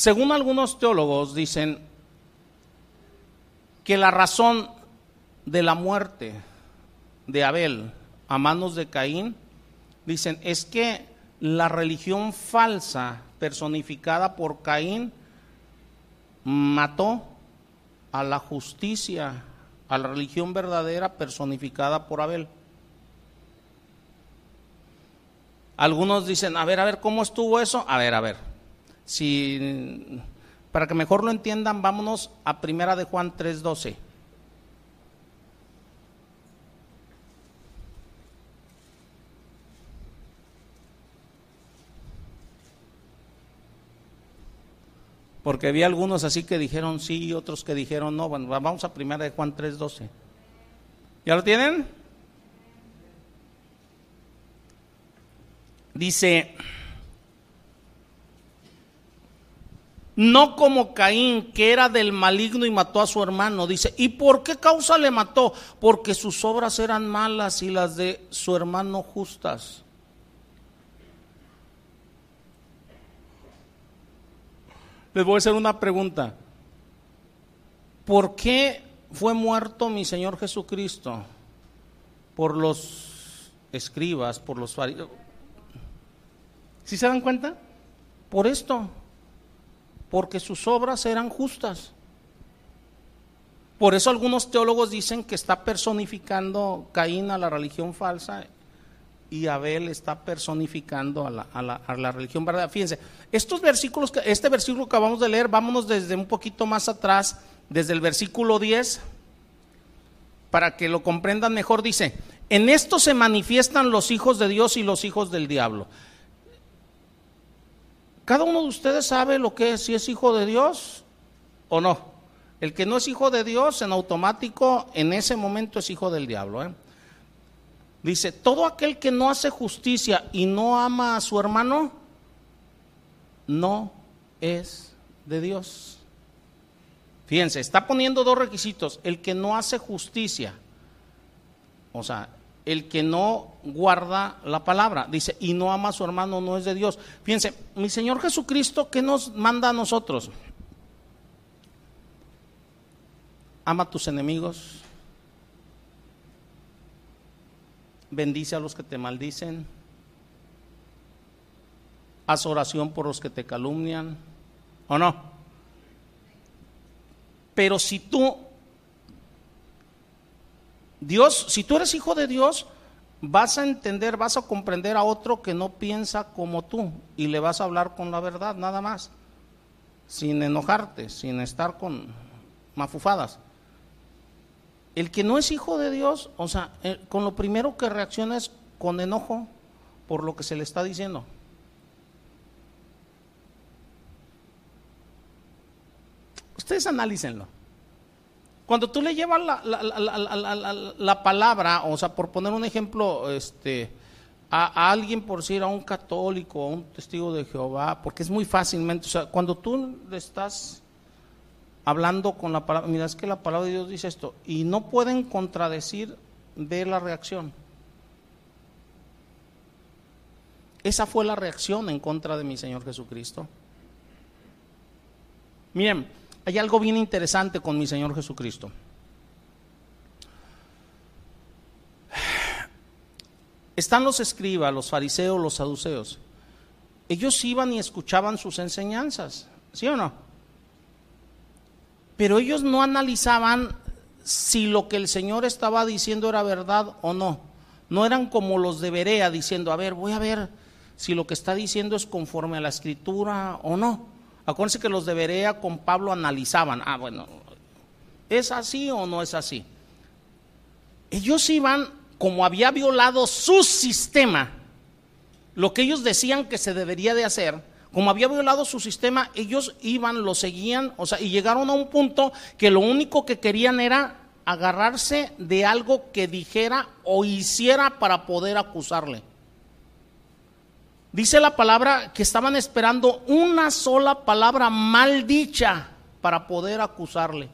Según algunos teólogos dicen que la razón de la muerte de Abel a manos de Caín, dicen, es que la religión falsa personificada por Caín mató a la justicia, a la religión verdadera personificada por Abel. Algunos dicen, a ver, a ver, ¿cómo estuvo eso? A ver, a ver. Si, para que mejor lo entiendan, vámonos a Primera de Juan 3.12. Porque vi algunos así que dijeron sí y otros que dijeron no. Bueno, vamos a primera de Juan 3:12. ¿Ya lo tienen? Dice, no como Caín, que era del maligno y mató a su hermano. Dice, ¿y por qué causa le mató? Porque sus obras eran malas y las de su hermano justas. Les voy a hacer una pregunta. ¿Por qué fue muerto mi Señor Jesucristo? Por los escribas, por los fariseos. ¿Sí se dan cuenta? Por esto. Porque sus obras eran justas. Por eso algunos teólogos dicen que está personificando Caín a la religión falsa y Abel está personificando a la, a la, a la religión verdadera. Fíjense, estos versículos, este versículo que acabamos de leer, vámonos desde un poquito más atrás, desde el versículo 10, para que lo comprendan mejor, dice, en esto se manifiestan los hijos de Dios y los hijos del diablo. Cada uno de ustedes sabe lo que es, si es hijo de Dios o no. El que no es hijo de Dios, en automático, en ese momento es hijo del diablo. ¿eh? Dice, todo aquel que no hace justicia y no ama a su hermano, no es de Dios. Fíjense, está poniendo dos requisitos. El que no hace justicia, o sea, el que no guarda la palabra, dice, y no ama a su hermano, no es de Dios. Fíjense, mi Señor Jesucristo, ¿qué nos manda a nosotros? Ama a tus enemigos, bendice a los que te maldicen, haz oración por los que te calumnian, ¿o no? Pero si tú, Dios, si tú eres hijo de Dios, vas a entender, vas a comprender a otro que no piensa como tú y le vas a hablar con la verdad, nada más, sin enojarte, sin estar con mafufadas. El que no es hijo de Dios, o sea, eh, con lo primero que reacciona es con enojo por lo que se le está diciendo. Ustedes analícenlo. Cuando tú le llevas la, la, palabra, o sea, por poner un ejemplo, este, a, a, alguien, por decir, a un católico, a un testigo de Jehová, porque es muy fácilmente, o sea, cuando tú le estás hablando con la palabra, mira, es que la palabra de Dios dice esto, y no pueden contradecir de la reacción. Esa fue la reacción en contra de mi Señor Jesucristo. Miren, hay algo bien interesante con mi Señor Jesucristo. Están los escribas, los fariseos, los saduceos. Ellos iban y escuchaban sus enseñanzas, ¿sí o no? Pero ellos no analizaban si lo que el Señor estaba diciendo era verdad o no. No eran como los de Berea diciendo, a ver, voy a ver si lo que está diciendo es conforme a la escritura o no. Acuérdense que los de Berea con Pablo analizaban, ah, bueno, ¿es así o no es así? Ellos iban, como había violado su sistema, lo que ellos decían que se debería de hacer, como había violado su sistema, ellos iban, lo seguían, o sea, y llegaron a un punto que lo único que querían era agarrarse de algo que dijera o hiciera para poder acusarle. Dice la palabra que estaban esperando una sola palabra mal dicha para poder acusarle.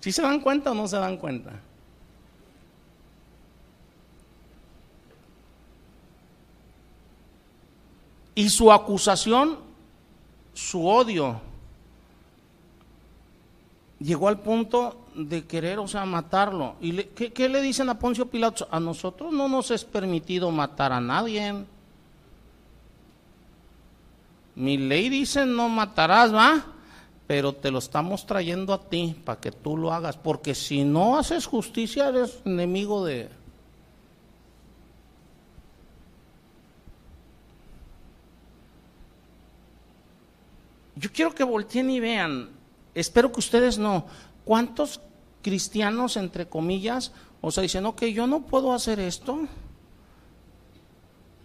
¿Sí se dan cuenta o no se dan cuenta? Y su acusación, su odio, llegó al punto de querer, o sea, matarlo. ¿Y ¿qué, ¿qué, le dicen a Poncio Pilato? A nosotros no nos es permitido matar a nadie. Mi ley dice no matarás, ¿va? Pero te lo estamos trayendo a ti para que tú lo hagas, porque si no haces justicia eres enemigo de... Yo quiero que volteen y vean, espero que ustedes no, ¿cuántos cristianos, entre comillas, o sea, dicen, ok, yo no puedo hacer esto,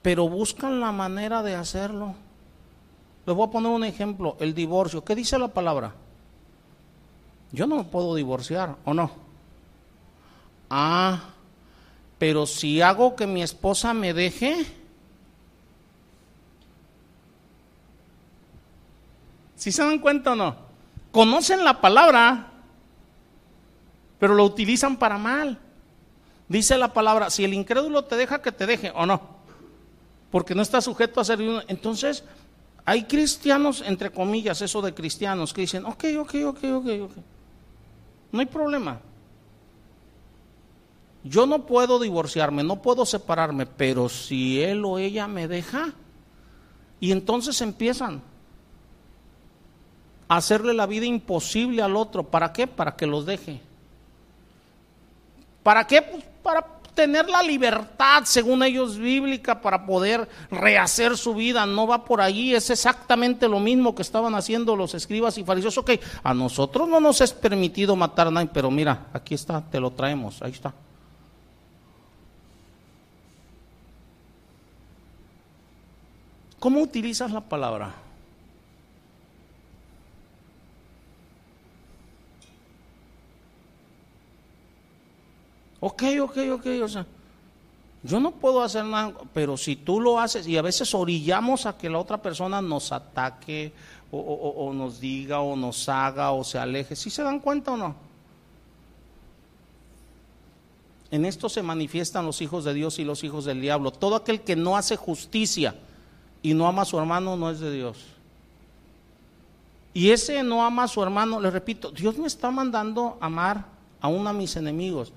pero buscan la manera de hacerlo? Les voy a poner un ejemplo, el divorcio. ¿Qué dice la palabra? Yo no puedo divorciar, ¿o no? Ah, pero si hago que mi esposa me deje, ¿sí se dan cuenta o no? Conocen la palabra, pero lo utilizan para mal. Dice la palabra, si el incrédulo te deja, que te deje, ¿o no? Porque no está sujeto a ser... Entonces, hay cristianos, entre comillas, eso de cristianos, que dicen, ok, ok, ok, ok, ok. No hay problema. Yo no puedo divorciarme, no puedo separarme, pero si él o ella me deja, y entonces empiezan a hacerle la vida imposible al otro. ¿Para qué? Para que los deje. ¿Para qué? Pues para tener la libertad, según ellos, bíblica para poder rehacer su vida. No va por allí, es exactamente lo mismo que estaban haciendo los escribas y fariseos. Ok, a nosotros no nos es permitido matar a nadie, pero mira, aquí está, te lo traemos, ahí está. ¿Cómo utilizas la palabra? Ok, ok, ok, o sea, yo no puedo hacer nada, pero si tú lo haces y a veces orillamos a que la otra persona nos ataque o, o, o nos diga o nos haga o se aleje, ¿sí se dan cuenta o no? En esto se manifiestan los hijos de Dios y los hijos del diablo. Todo aquel que no hace justicia y no ama a su hermano no es de Dios. Y ese no ama a su hermano, le repito, Dios me está mandando amar a uno de mis enemigos.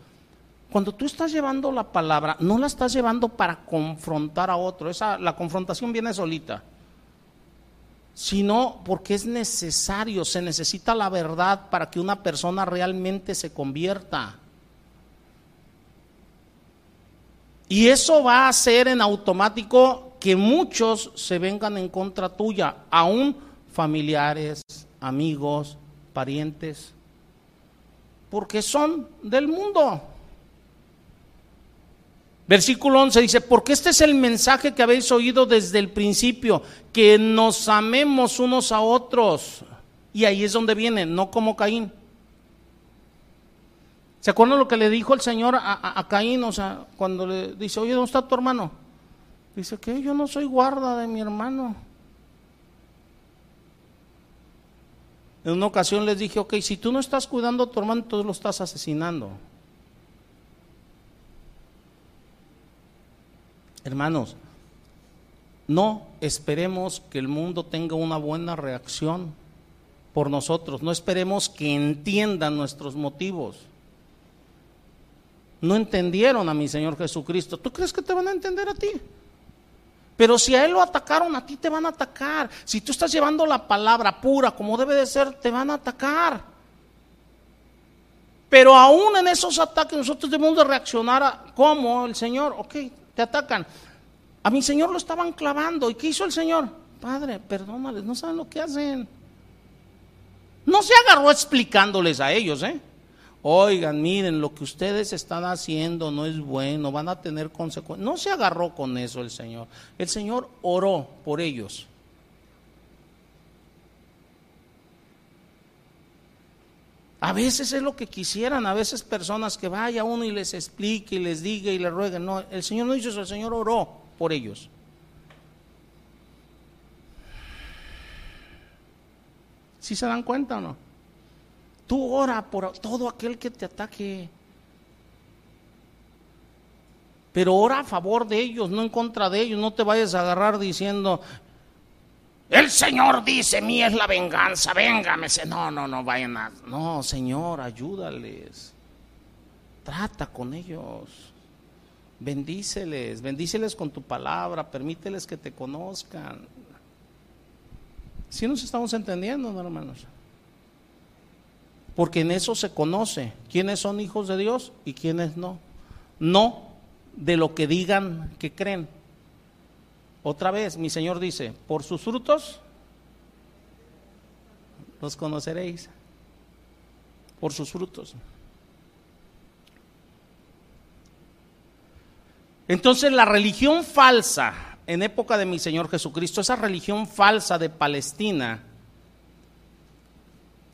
Cuando tú estás llevando la palabra, no la estás llevando para confrontar a otro, esa, la confrontación viene solita, sino porque es necesario, se necesita la verdad para que una persona realmente se convierta. Y eso va a hacer en automático que muchos se vengan en contra tuya, aún familiares, amigos, parientes, porque son del mundo. Versículo 11 dice, porque este es el mensaje que habéis oído desde el principio, que nos amemos unos a otros. Y ahí es donde viene, no como Caín. ¿Se acuerdan lo que le dijo el Señor a, Caín? O sea, cuando le dice, oye, ¿dónde está tu hermano? Dice que yo no soy guarda de mi hermano. En una ocasión les dije, ok, si tú no estás cuidando a tu hermano, tú lo estás asesinando. Hermanos, no esperemos que el mundo tenga una buena reacción por nosotros, no esperemos que entiendan nuestros motivos. No entendieron a mi Señor Jesucristo. ¿Tú crees que te van a entender a ti? Pero si a Él lo atacaron, a ti te van a atacar. Si tú estás llevando la palabra pura como debe de ser, te van a atacar. Pero aún en esos ataques nosotros debemos de reaccionar a, como el Señor, ok, atacan. A mi Señor lo estaban clavando. ¿Y qué hizo el Señor? Padre, perdónales, no saben lo que hacen. No se agarró explicándoles a ellos, ¿eh? oigan, miren, lo que ustedes están haciendo no es bueno, van a tener consecuencias. No se agarró con eso el Señor. El Señor oró por ellos. A veces es lo que quisieran, a veces personas que vaya uno y les explique y les diga y les ruegue. No, el Señor no hizo eso, el Señor oró por ellos. ¿Sí se dan cuenta o no? Tú ora por todo aquel que te ataque. Pero ora a favor de ellos, no en contra de ellos. No te vayas a agarrar diciendo, el Señor dice, mí es la venganza, véngame. No, no, no, vayan a... No, Señor, ayúdales. Trata con ellos. Bendíceles, bendíceles con tu palabra, permíteles que te conozcan. Si nos estamos entendiendo, hermanos? Porque en eso se conoce quiénes son hijos de Dios y quiénes no. No de lo que digan que creen otra vez, mi Señor dice, por sus frutos los conoceréis. Por sus frutos. Entonces la religión falsa en época de mi Señor Jesucristo, esa religión falsa de Palestina,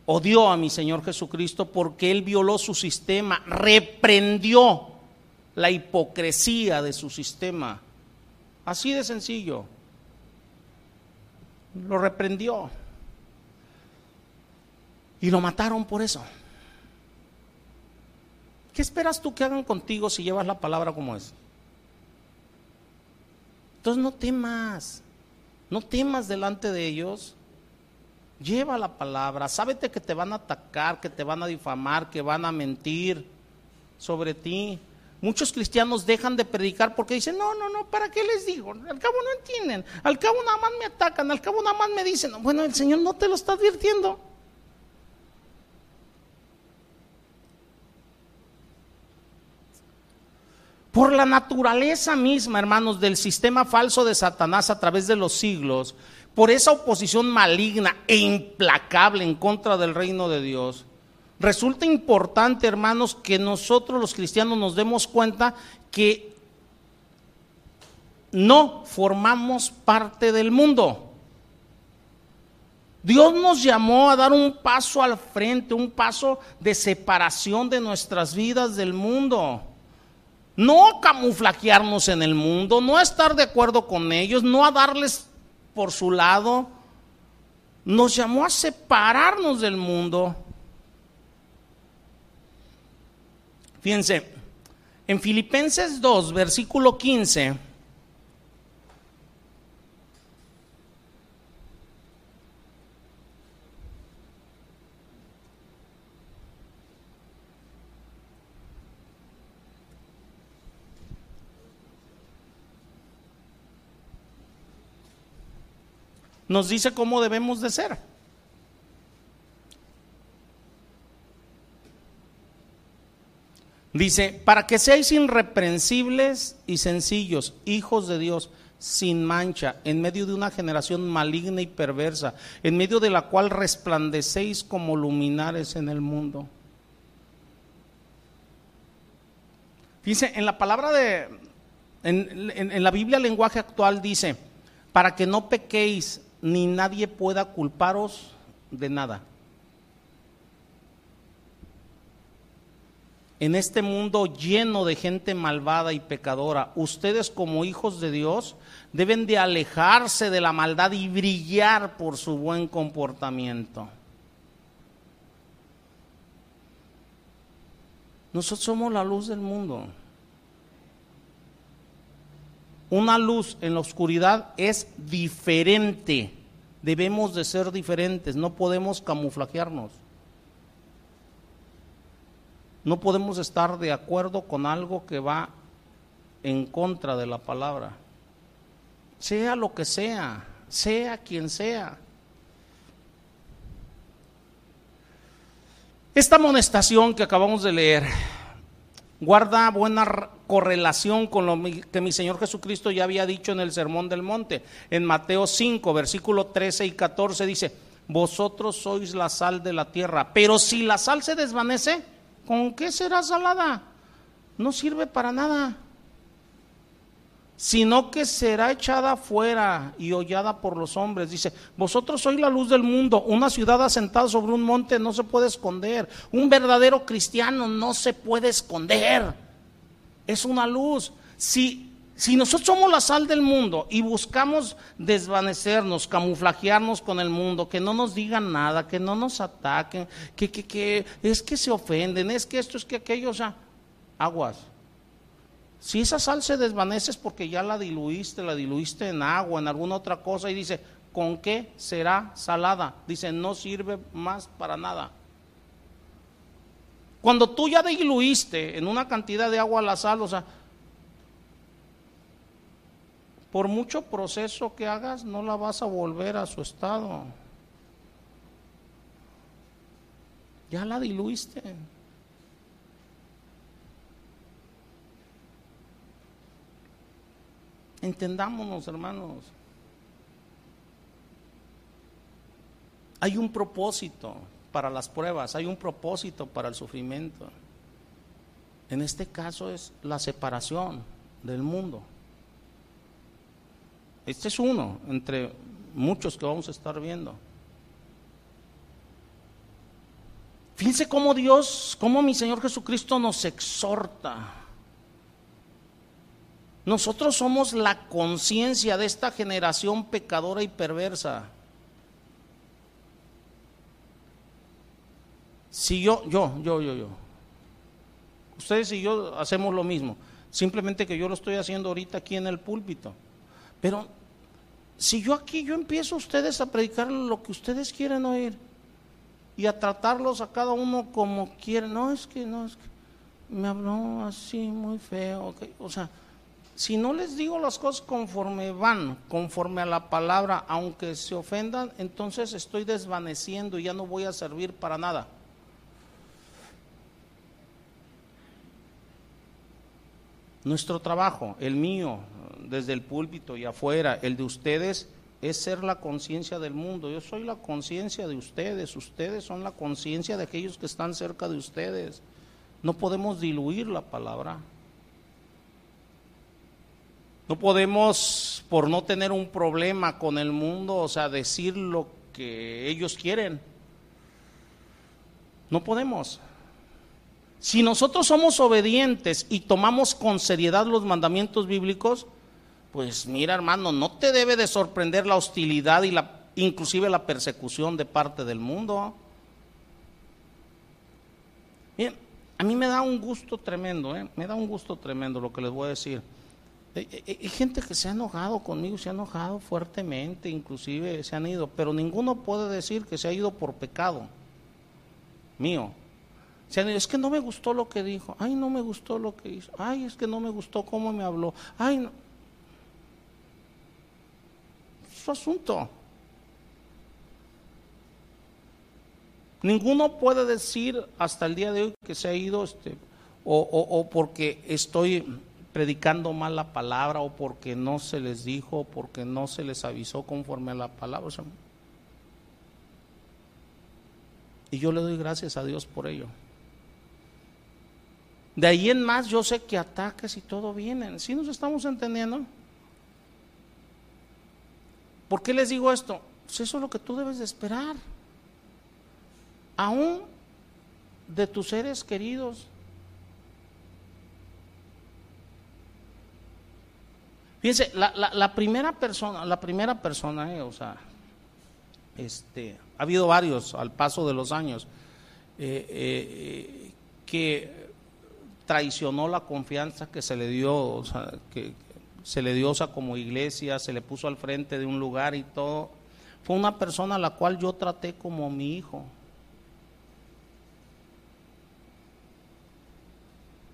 odió a mi Señor Jesucristo porque Él violó su sistema, reprendió la hipocresía de su sistema Así de sencillo. Lo reprendió. Y lo mataron por eso. ¿Qué esperas tú que hagan contigo si llevas la palabra como es? Entonces no temas, no temas delante de ellos. Lleva la palabra, sábete que te van a atacar, que te van a difamar, que van a mentir sobre ti. Muchos cristianos dejan de predicar porque dicen, no, no, no, ¿para qué les digo? Al cabo no entienden, al cabo nada más me atacan, al cabo nada más me dicen, bueno, el Señor no te lo está advirtiendo. Por la naturaleza misma, hermanos, del sistema falso de Satanás a través de los siglos, por esa oposición maligna e implacable en contra del reino de Dios, Resulta importante, hermanos, que nosotros los cristianos nos demos cuenta que no formamos parte del mundo. Dios nos llamó a dar un paso al frente, un paso de separación de nuestras vidas del mundo. No camuflajearnos en el mundo, no estar de acuerdo con ellos, no a darles por su lado. Nos llamó a separarnos del mundo Fíjense, en Filipenses 2, versículo 15, nos dice cómo debemos de ser. Dice, para que seáis irreprensibles y sencillos, hijos de Dios, sin mancha, en medio de una generación maligna y perversa, en medio de la cual resplandecéis como luminares en el mundo. Dice, en la palabra de, en, en la Biblia lenguaje actual dice, para que no pequéis ni nadie pueda culparos de nada. En este mundo lleno de gente malvada y pecadora, ustedes como hijos de Dios deben de alejarse de la maldad y brillar por su buen comportamiento. Nosotros somos la luz del mundo. Una luz en la oscuridad es diferente. Debemos de ser diferentes, no podemos camuflajearnos. No podemos estar de acuerdo con algo que va en contra de la palabra. Sea lo que sea, sea quien sea. Esta amonestación que acabamos de leer guarda buena correlación con lo que mi Señor Jesucristo ya había dicho en el Sermón del Monte. En Mateo 5, versículo 13 y 14 dice, vosotros sois la sal de la tierra, pero si la sal se desvanece, ¿Con qué será salada? No sirve para nada sino que será echada fuera y hollada por los hombres. Dice, vosotros sois la luz del mundo, una ciudad asentada sobre un monte no se puede esconder, un verdadero cristiano no se puede esconder, es una luz. Si, si nosotros somos la sal del mundo y buscamos desvanecernos, camuflajearnos con el mundo, que no nos digan nada, que no nos ataquen, que, que, que es que se ofenden, es que esto, es que aquello, o sea, aguas si esa sal se desvanece es porque ya la diluiste, la diluiste en agua, en alguna otra cosa y dice, ¿con qué será salada? Dice, no sirve más para nada. Cuando tú ya diluiste en una cantidad de agua la sal, o sea, por mucho proceso que hagas, no la vas a volver a su estado. Ya la diluiste. Entendámonos, hermanos. Hay un propósito para las pruebas, hay un propósito para el sufrimiento. En este caso es la separación del mundo. Este es uno entre muchos que vamos a estar viendo. Fíjense cómo Dios, cómo mi Señor Jesucristo nos exhorta nosotros somos la conciencia de esta generación pecadora y perversa. Si yo, yo, yo, yo, yo. Ustedes y yo hacemos lo mismo. Simplemente que yo lo estoy haciendo ahorita aquí en el púlpito. Pero si yo aquí yo empiezo a ustedes a predicar lo que ustedes quieren oír y a tratarlos a cada uno como quieren, no es que no es que me habló así muy feo, o sea, si no les digo las cosas conforme van, conforme a la palabra, aunque se ofendan, entonces estoy desvaneciendo y ya no voy a servir para nada. Nuestro trabajo, el mío, desde el púlpito y afuera, el de ustedes, es ser la conciencia del mundo. Yo soy la conciencia de ustedes, ustedes son la conciencia de aquellos que están cerca de ustedes. No podemos diluir la palabra. No podemos, por no tener un problema con el mundo, o sea, decir lo que ellos quieren. No podemos. Si nosotros somos obedientes y tomamos con seriedad los mandamientos bíblicos, pues mira hermano, no te debe de sorprender la hostilidad y la inclusive la persecución de parte del mundo. Bien, a mí me da un gusto tremendo, ¿eh? me da un gusto tremendo lo que les voy a decir. Hay, gente que se ha enojado conmigo, se ha enojado fuertemente, inclusive se han ido, pero ninguno puede decir que se ha ido por pecado mío. Se han ido, es que no me gustó lo que dijo, ay, no me gustó lo que hizo, ay, es que no me gustó cómo me habló, ay, no. Es su asunto. Ninguno puede decir hasta el día de hoy que se ha ido este, o, o porque estoy predicando mal la palabra o porque no se les dijo o porque no se les avisó conforme a la palabra. y yo le doy gracias a Dios por ello. De ahí en más yo sé que ataques y todo vienen. ¿Sí nos estamos entendiendo? ¿Por qué les digo esto? Pues eso es lo que tú debes de esperar. Aún de tus seres queridos, Fíjense, la, primera persona, la primera persona, eh, o sea, este, ha habido varios al paso de los años eh, eh, que traicionó la confianza que se le dio, o sea, que se le dio, como iglesia, se le puso al frente de un lugar y todo. Fue una persona a la cual yo traté como mi hijo.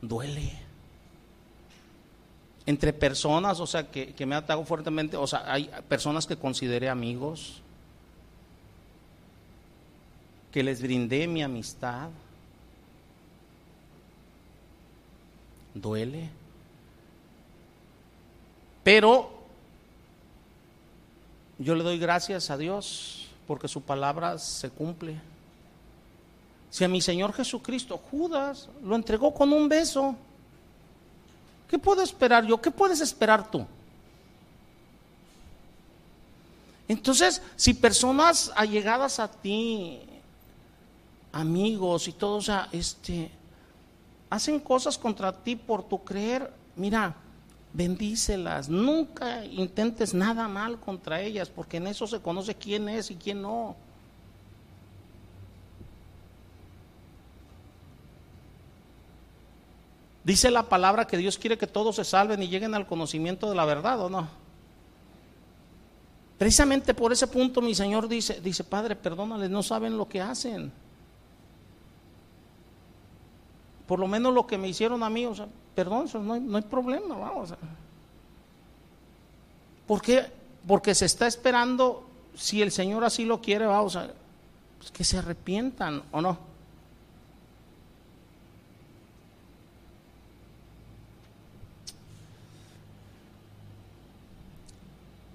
Duele entre personas, o sea, que, me atado fuertemente, o sea, hay personas que consideré amigos, que les brindé mi amistad. Duele. Pero yo le doy gracias a Dios porque su palabra se cumple. Si a mi Señor Jesucristo, Judas, lo entregó con un beso. ¿Qué puedo esperar yo? ¿Qué puedes esperar tú? Entonces, si personas allegadas a ti, amigos y todo, o sea, este, hacen cosas contra ti por tu creer, mira, bendícelas, nunca intentes nada mal contra ellas, porque en eso se conoce quién es y quién no. Dice la palabra que Dios quiere que todos se salven y lleguen al conocimiento de la verdad, ¿o no? Precisamente por ese punto mi Señor dice, dice, Padre, perdónales, no saben lo que hacen. Por lo menos lo que me hicieron a mí, o sea, perdón, no hay, no hay problema, vamos. ¿Por qué? Porque se está esperando, si el Señor así lo quiere, vamos, pues que se arrepientan, ¿o no?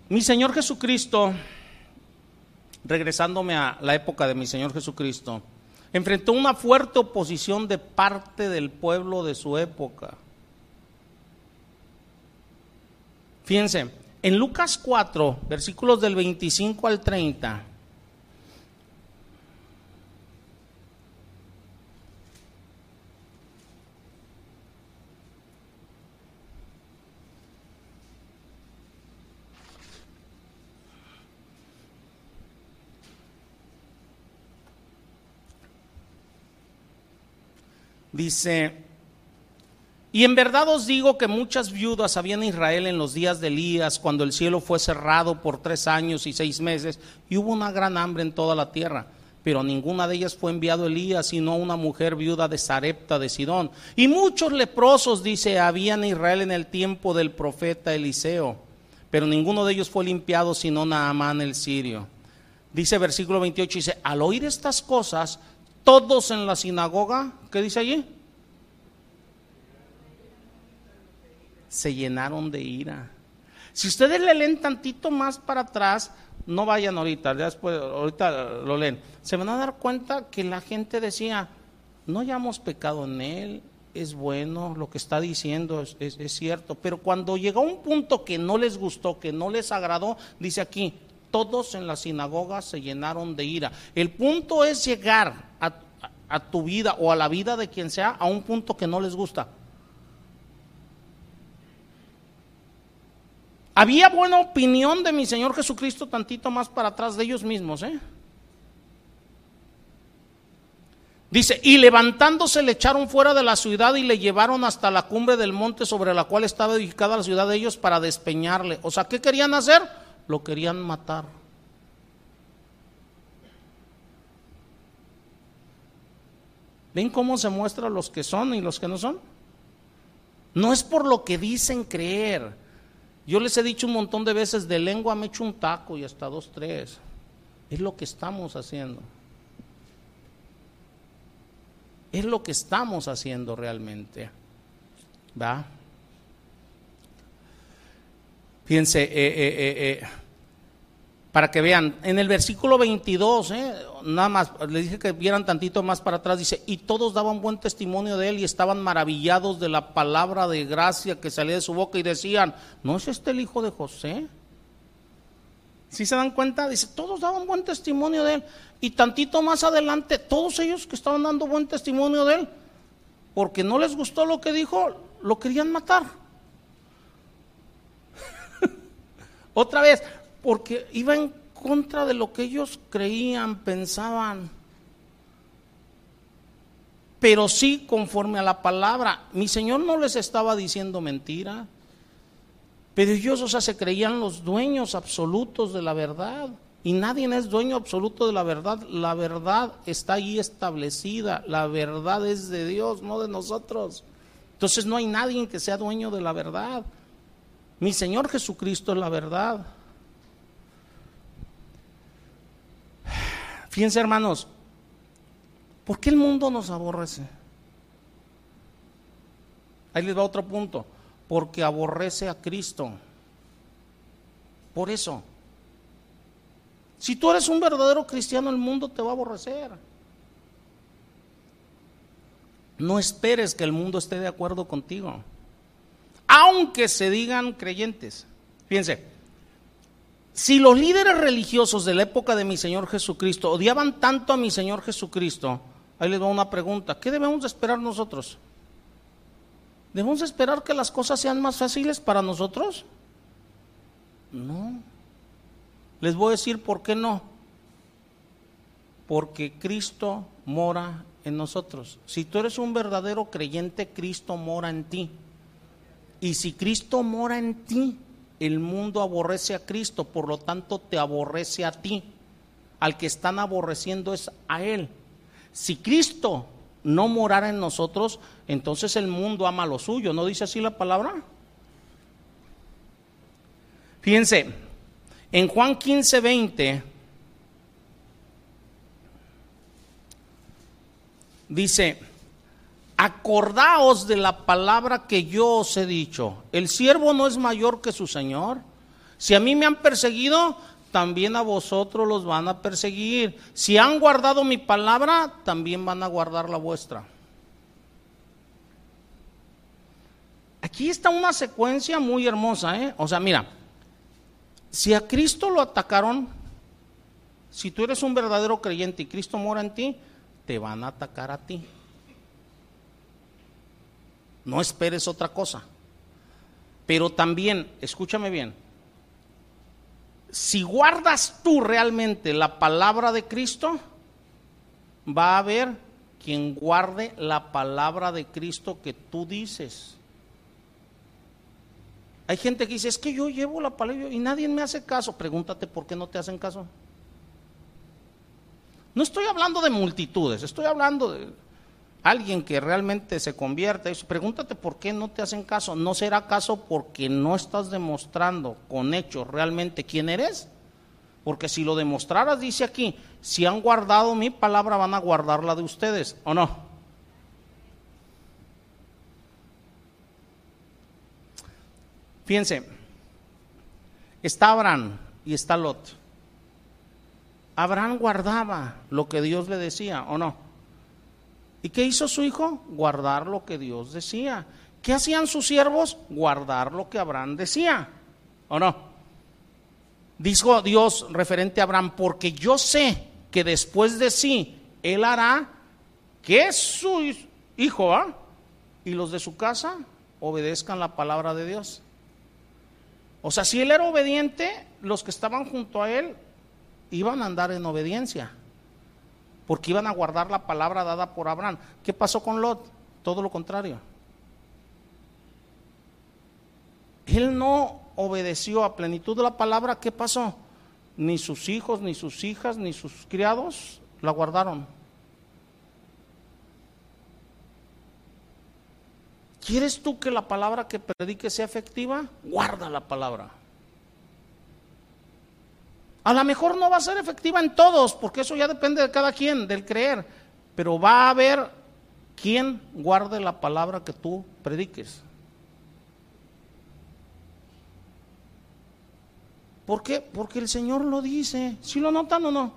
Mi Señor Jesucristo, regresándome a la época de mi Señor Jesucristo, enfrentó una fuerte oposición de parte del pueblo de su época. Fíjense, en Lucas 4, versículos del 25 al 30, Dice, y en verdad os digo que muchas viudas había en Israel en los días de Elías, cuando el cielo fue cerrado por tres años y seis meses, y hubo una gran hambre en toda la tierra. Pero ninguna de ellas fue enviado Elías, sino una mujer viuda de Sarepta de Sidón. Y muchos leprosos, dice, había en Israel en el tiempo del profeta Eliseo. Pero ninguno de ellos fue limpiado, sino Naamán el sirio. Dice versículo 28, dice, al oír estas cosas, todos en la sinagoga, ¿qué dice allí? Se llenaron de ira. Si ustedes le leen tantito más para atrás, no vayan ahorita, después, ahorita lo leen. Se van a dar cuenta que la gente decía, no hayamos pecado en él, es bueno, lo que está diciendo es, cierto. Pero cuando llegó un punto que no les gustó, que no les agradó, dice aquí, todos en la sinagoga se llenaron de ira. El punto es llegar a, tu vida o a la vida de quien sea a un punto que no les gusta. Había buena opinión de mi Señor Jesucristo tantito más para atrás de ellos mismos, ¿eh? Dice, y levantándose le echaron fuera de la ciudad y le llevaron hasta la cumbre del monte sobre la cual estaba edificada la ciudad de ellos para despeñarle. O sea, ¿qué querían hacer? lo querían matar. ¿Ven cómo se muestra los que son y los que no son? No es por lo que dicen creer. Yo les he dicho un montón de veces, de lengua me echo un taco y hasta dos, tres. Es lo que estamos haciendo. Es lo que estamos haciendo realmente. ¿Va? Fíjense, eh, eh, eh, para que vean, en el versículo 22, nada más, les dije que vieran tantito más para atrás, dice, y todos daban buen testimonio de él y estaban maravillados de la palabra de gracia que salía de su boca y decían, ¿no es este el hijo de José? Si se dan cuenta, dice, todos daban buen testimonio de él. Y tantito más adelante, todos ellos que estaban dando buen testimonio de él, porque no les gustó lo que dijo, lo querían matar. (laughs) Otra vez, porque iba en contra de lo que ellos creían, pensaban. Pero sí conforme a la palabra. Mi Señor no les estaba diciendo mentira. Pero ellos, o sea, se creían los dueños absolutos de la verdad. Y nadie es dueño absoluto de la verdad. La verdad está ahí establecida. La verdad es de Dios, no de nosotros. Entonces no hay nadie que sea dueño de la verdad. Mi Señor Jesucristo es la verdad. Fíjense hermanos, ¿por qué el mundo nos aborrece? Ahí les va otro punto. Porque aborrece a Cristo. Por eso. Si tú eres un verdadero cristiano, el mundo te va a aborrecer. No esperes que el mundo esté de acuerdo contigo. Aunque se digan creyentes. Fíjense, si los líderes religiosos de la época de mi Señor Jesucristo odiaban tanto a mi Señor Jesucristo, ahí les va una pregunta, ¿qué debemos de esperar nosotros? ¿Debemos esperar que las cosas sean más fáciles para nosotros? No. Les voy a decir por qué no. Porque Cristo mora en nosotros. Si tú eres un verdadero creyente, Cristo mora en ti. Y si Cristo mora en ti, el mundo aborrece a Cristo, por lo tanto te aborrece a ti. Al que están aborreciendo es a Él. Si Cristo no morara en nosotros, entonces el mundo ama lo suyo. ¿No dice así la palabra? Fíjense, en Juan 15, 20 dice, acordaos de la palabra que yo os he dicho, el siervo no es mayor que su Señor. Si a mí me han perseguido, también a vosotros los van a perseguir. Si han guardado mi palabra, también van a guardar la vuestra. Aquí está una secuencia muy hermosa, ¿eh? O sea, mira, si a Cristo lo atacaron, si tú eres un verdadero creyente y Cristo mora en ti, te van a atacar a ti. No esperes otra cosa. Pero también, escúchame bien, si guardas tú realmente la palabra de Cristo, va a haber quien guarde la palabra de Cristo que tú dices. Hay gente que dice, es que yo llevo la palabra y nadie me hace caso. Pregúntate por qué no te hacen caso. No estoy hablando de multitudes, estoy hablando de alguien que realmente se convierte. Pregúntate por qué no te hacen caso. ¿No será caso porque no estás demostrando con hechos realmente quién eres? Porque si lo demostraras, dice aquí, si han guardado mi palabra, van a guardar la de ustedes, ¿o no? Fíjense, está Abraham y está Lot. Abraham guardaba lo que Dios le decía, ¿o no? ¿Y qué hizo su hijo? Guardar lo que Dios decía. ¿Qué hacían sus siervos? Guardar lo que Abraham decía, ¿o no? Dijo Dios referente a Abraham, porque yo sé que después de sí, él hará que su hijo ¿ah? y los de su casa obedezcan la palabra de Dios. O sea, si él era obediente, los que estaban junto a él iban a andar en obediencia, porque iban a guardar la palabra dada por Abraham. ¿Qué pasó con Lot? Todo lo contrario. Él no obedeció a plenitud de la palabra, ¿qué pasó? Ni sus hijos, ni sus hijas, ni sus criados la guardaron. ¿Quieres tú que la palabra que predique sea efectiva? Guarda la palabra. A lo mejor no va a ser efectiva en todos, porque eso ya depende de cada quien, del creer, pero va a haber quien guarde la palabra que tú prediques. ¿Por qué? Porque el Señor lo dice. ¿Sí lo notan o no?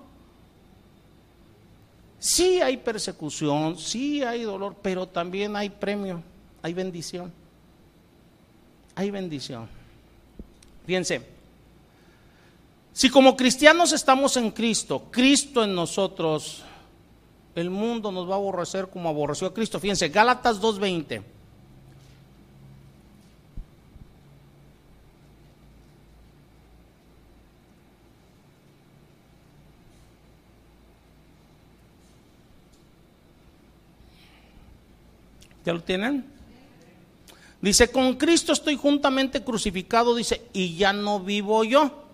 Sí hay persecución, sí hay dolor, pero también hay premio hay bendición. Hay bendición. Fíjense, si como cristianos estamos en Cristo, Cristo en nosotros, el mundo nos va a aborrecer como aborreció a Cristo. Fíjense, Gálatas 2.20. ¿Ya lo tienen? Dice, con Cristo estoy juntamente crucificado, dice, y ya no vivo yo,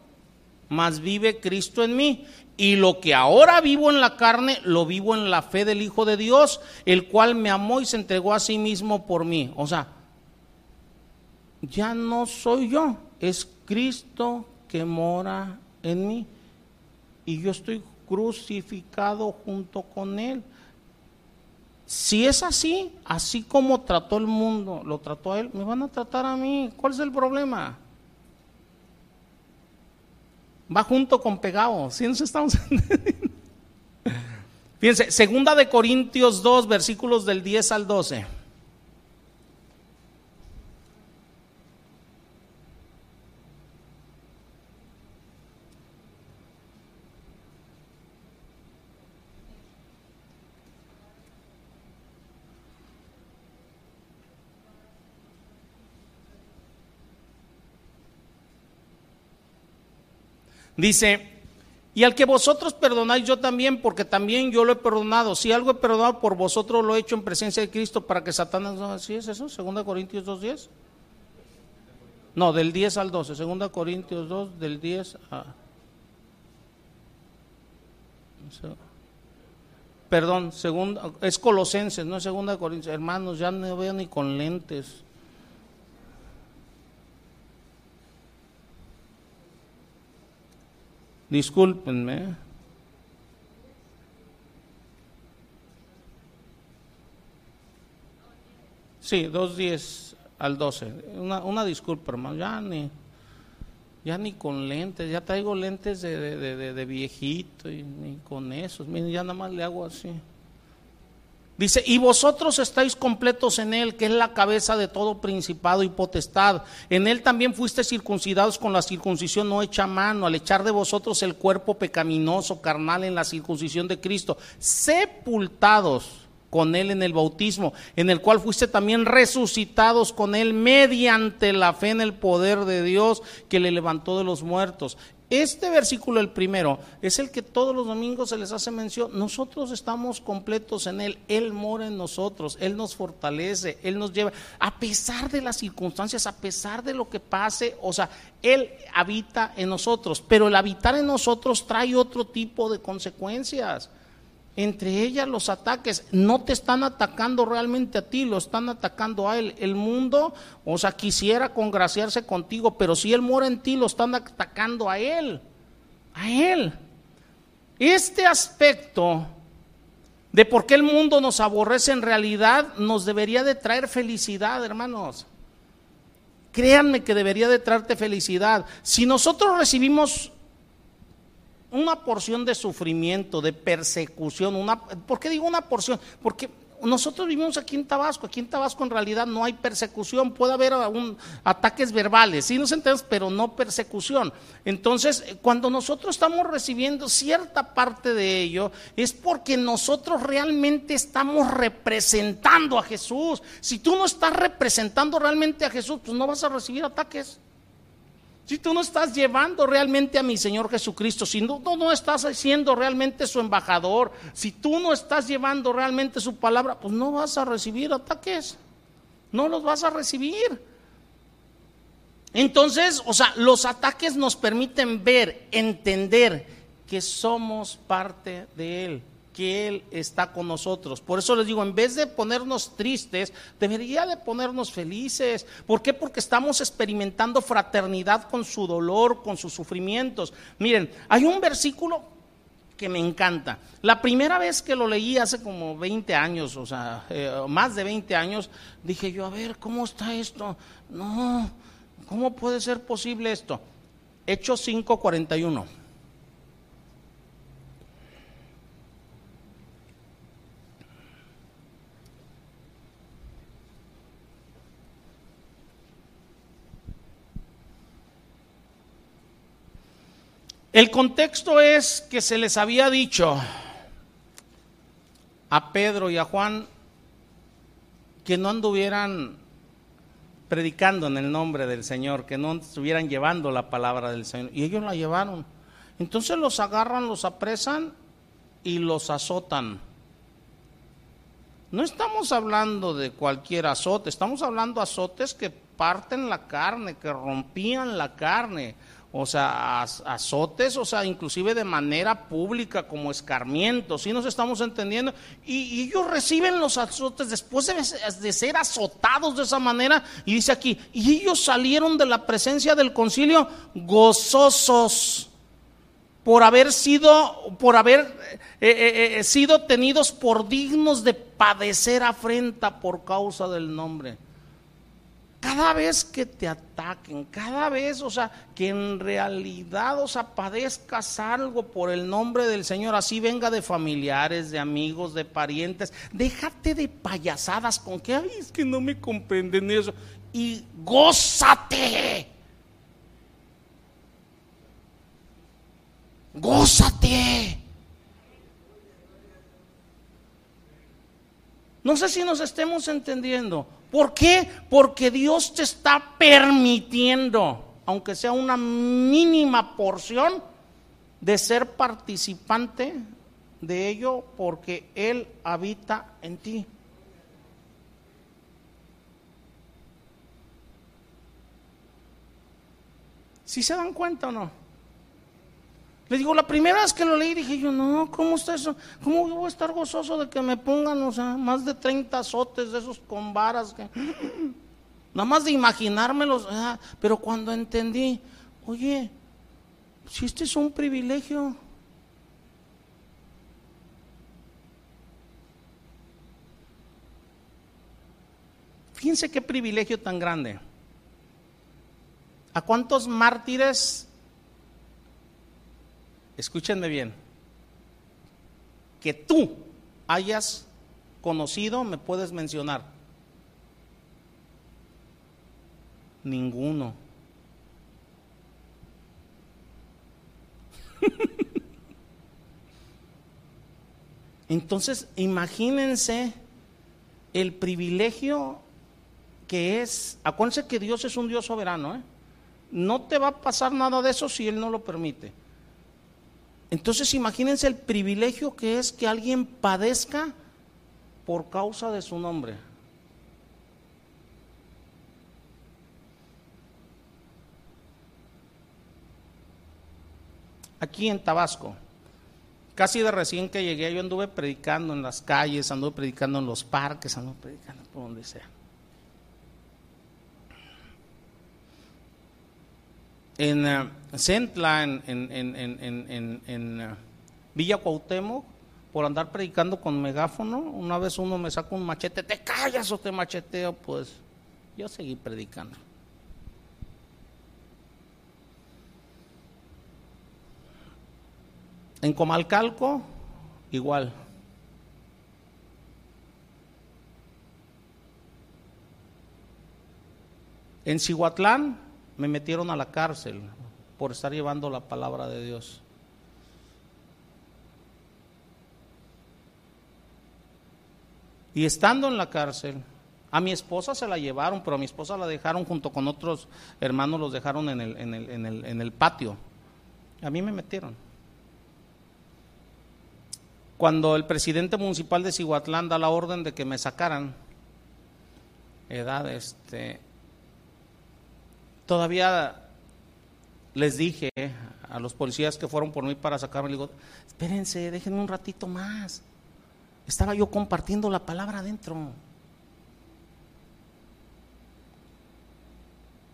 mas vive Cristo en mí. Y lo que ahora vivo en la carne, lo vivo en la fe del Hijo de Dios, el cual me amó y se entregó a sí mismo por mí. O sea, ya no soy yo, es Cristo que mora en mí. Y yo estoy crucificado junto con Él. Si es así, así como trató el mundo, lo trató a él, me van a tratar a mí. ¿Cuál es el problema? Va junto con pegado, ¿sí nos estamos Fíjense, segunda de Corintios 2, versículos del 10 al 12. Dice, y al que vosotros perdonáis yo también, porque también yo lo he perdonado. Si algo he perdonado por vosotros, lo he hecho en presencia de Cristo para que Satanás no... ¿Así es eso? ¿Segunda Corintios 2.10? No, del 10 al 12. Segunda Corintios 2, del 10 a... Perdón, segunda, es Colosenses, no es Segunda Corintios. Hermanos, ya no veo ni con lentes. Discúlpenme. Sí, dos diez al 12. Una, una disculpa, hermano. Ya ni, ya ni con lentes. Ya traigo lentes de, de, de, viejito y ni con esos. Miren, ya nada más le hago así. Dice, y vosotros estáis completos en Él, que es la cabeza de todo principado y potestad. En Él también fuiste circuncidados con la circuncisión no hecha mano, al echar de vosotros el cuerpo pecaminoso, carnal, en la circuncisión de Cristo, sepultados con Él en el bautismo, en el cual fuiste también resucitados con Él mediante la fe en el poder de Dios que le levantó de los muertos. Este versículo, el primero, es el que todos los domingos se les hace mención. Nosotros estamos completos en Él. Él mora en nosotros. Él nos fortalece. Él nos lleva. A pesar de las circunstancias, a pesar de lo que pase, o sea, Él habita en nosotros. Pero el habitar en nosotros trae otro tipo de consecuencias entre ellas los ataques, no te están atacando realmente a ti, lo están atacando a él. El mundo, o sea, quisiera congraciarse contigo, pero si él mora en ti, lo están atacando a él, a él. Este aspecto de por qué el mundo nos aborrece en realidad nos debería de traer felicidad, hermanos. Créanme que debería de traerte felicidad. Si nosotros recibimos una porción de sufrimiento, de persecución, una, ¿por qué digo una porción? Porque nosotros vivimos aquí en Tabasco, aquí en Tabasco en realidad no hay persecución, puede haber un, ataques verbales, sí nos entendemos, pero no persecución. Entonces, cuando nosotros estamos recibiendo cierta parte de ello, es porque nosotros realmente estamos representando a Jesús. Si tú no estás representando realmente a Jesús, pues no vas a recibir ataques. Si tú no estás llevando realmente a mi Señor Jesucristo, si no, no estás siendo realmente su embajador, si tú no estás llevando realmente su palabra, pues no vas a recibir ataques, no los vas a recibir. Entonces, o sea, los ataques nos permiten ver, entender que somos parte de Él que Él está con nosotros. Por eso les digo, en vez de ponernos tristes, debería de ponernos felices. ¿Por qué? Porque estamos experimentando fraternidad con su dolor, con sus sufrimientos. Miren, hay un versículo que me encanta. La primera vez que lo leí hace como 20 años, o sea, eh, más de 20 años, dije yo, a ver, ¿cómo está esto? No, ¿cómo puede ser posible esto? Hechos 5:41. El contexto es que se les había dicho a Pedro y a Juan que no anduvieran predicando en el nombre del Señor, que no estuvieran llevando la palabra del Señor. Y ellos la llevaron. Entonces los agarran, los apresan y los azotan. No estamos hablando de cualquier azote, estamos hablando de azotes que parten la carne, que rompían la carne o sea, azotes, o sea, inclusive de manera pública como escarmientos, ¿sí nos estamos entendiendo? Y, ellos reciben los azotes después de, ser azotados de esa manera, y dice aquí, y ellos salieron de la presencia del concilio gozosos por haber sido, por haber eh, eh, eh, sido tenidos por dignos de padecer afrenta por causa del nombre. Cada vez que te ataquen, cada vez, o sea, que en realidad, o sea, padezcas algo por el nombre del Señor, así venga de familiares, de amigos, de parientes, déjate de payasadas con que, ay, que no me comprenden eso, y gózate. Gózate. No sé si nos estemos entendiendo. ¿Por qué? Porque Dios te está permitiendo, aunque sea una mínima porción, de ser participante de ello porque Él habita en ti. ¿Sí se dan cuenta o no? Le digo, la primera vez que lo leí dije yo, no, ¿cómo está eso? ¿Cómo voy a estar gozoso de que me pongan, o sea, más de 30 azotes de esos con varas? Nada más de imaginármelos, pero cuando entendí, oye, si este es un privilegio. Fíjense qué privilegio tan grande. ¿A cuántos mártires escúchenme bien, que tú hayas conocido, me puedes mencionar. Ninguno. (laughs) Entonces, imagínense el privilegio que es, acuérdense que Dios es un Dios soberano, ¿eh? no te va a pasar nada de eso si Él no lo permite. Entonces imagínense el privilegio que es que alguien padezca por causa de su nombre. Aquí en Tabasco, casi de recién que llegué, yo anduve predicando en las calles, anduve predicando en los parques, anduve predicando por donde sea. En uh, Centla, en, en, uh, Villa Cuauhtémoc, por andar predicando con megáfono, una vez uno me saca un machete, te callas o te macheteo, pues yo seguí predicando. En Comalcalco, igual. En Cihuatlán, me metieron a la cárcel por estar llevando la palabra de Dios. Y estando en la cárcel, a mi esposa se la llevaron, pero a mi esposa la dejaron junto con otros hermanos, los dejaron en el, en el, en el, en el patio. A mí me metieron. Cuando el presidente municipal de Cihuatlán da la orden de que me sacaran, edad, este, Todavía les dije a los policías que fueron por mí para sacarme, le digo, espérense, déjenme un ratito más. Estaba yo compartiendo la palabra adentro.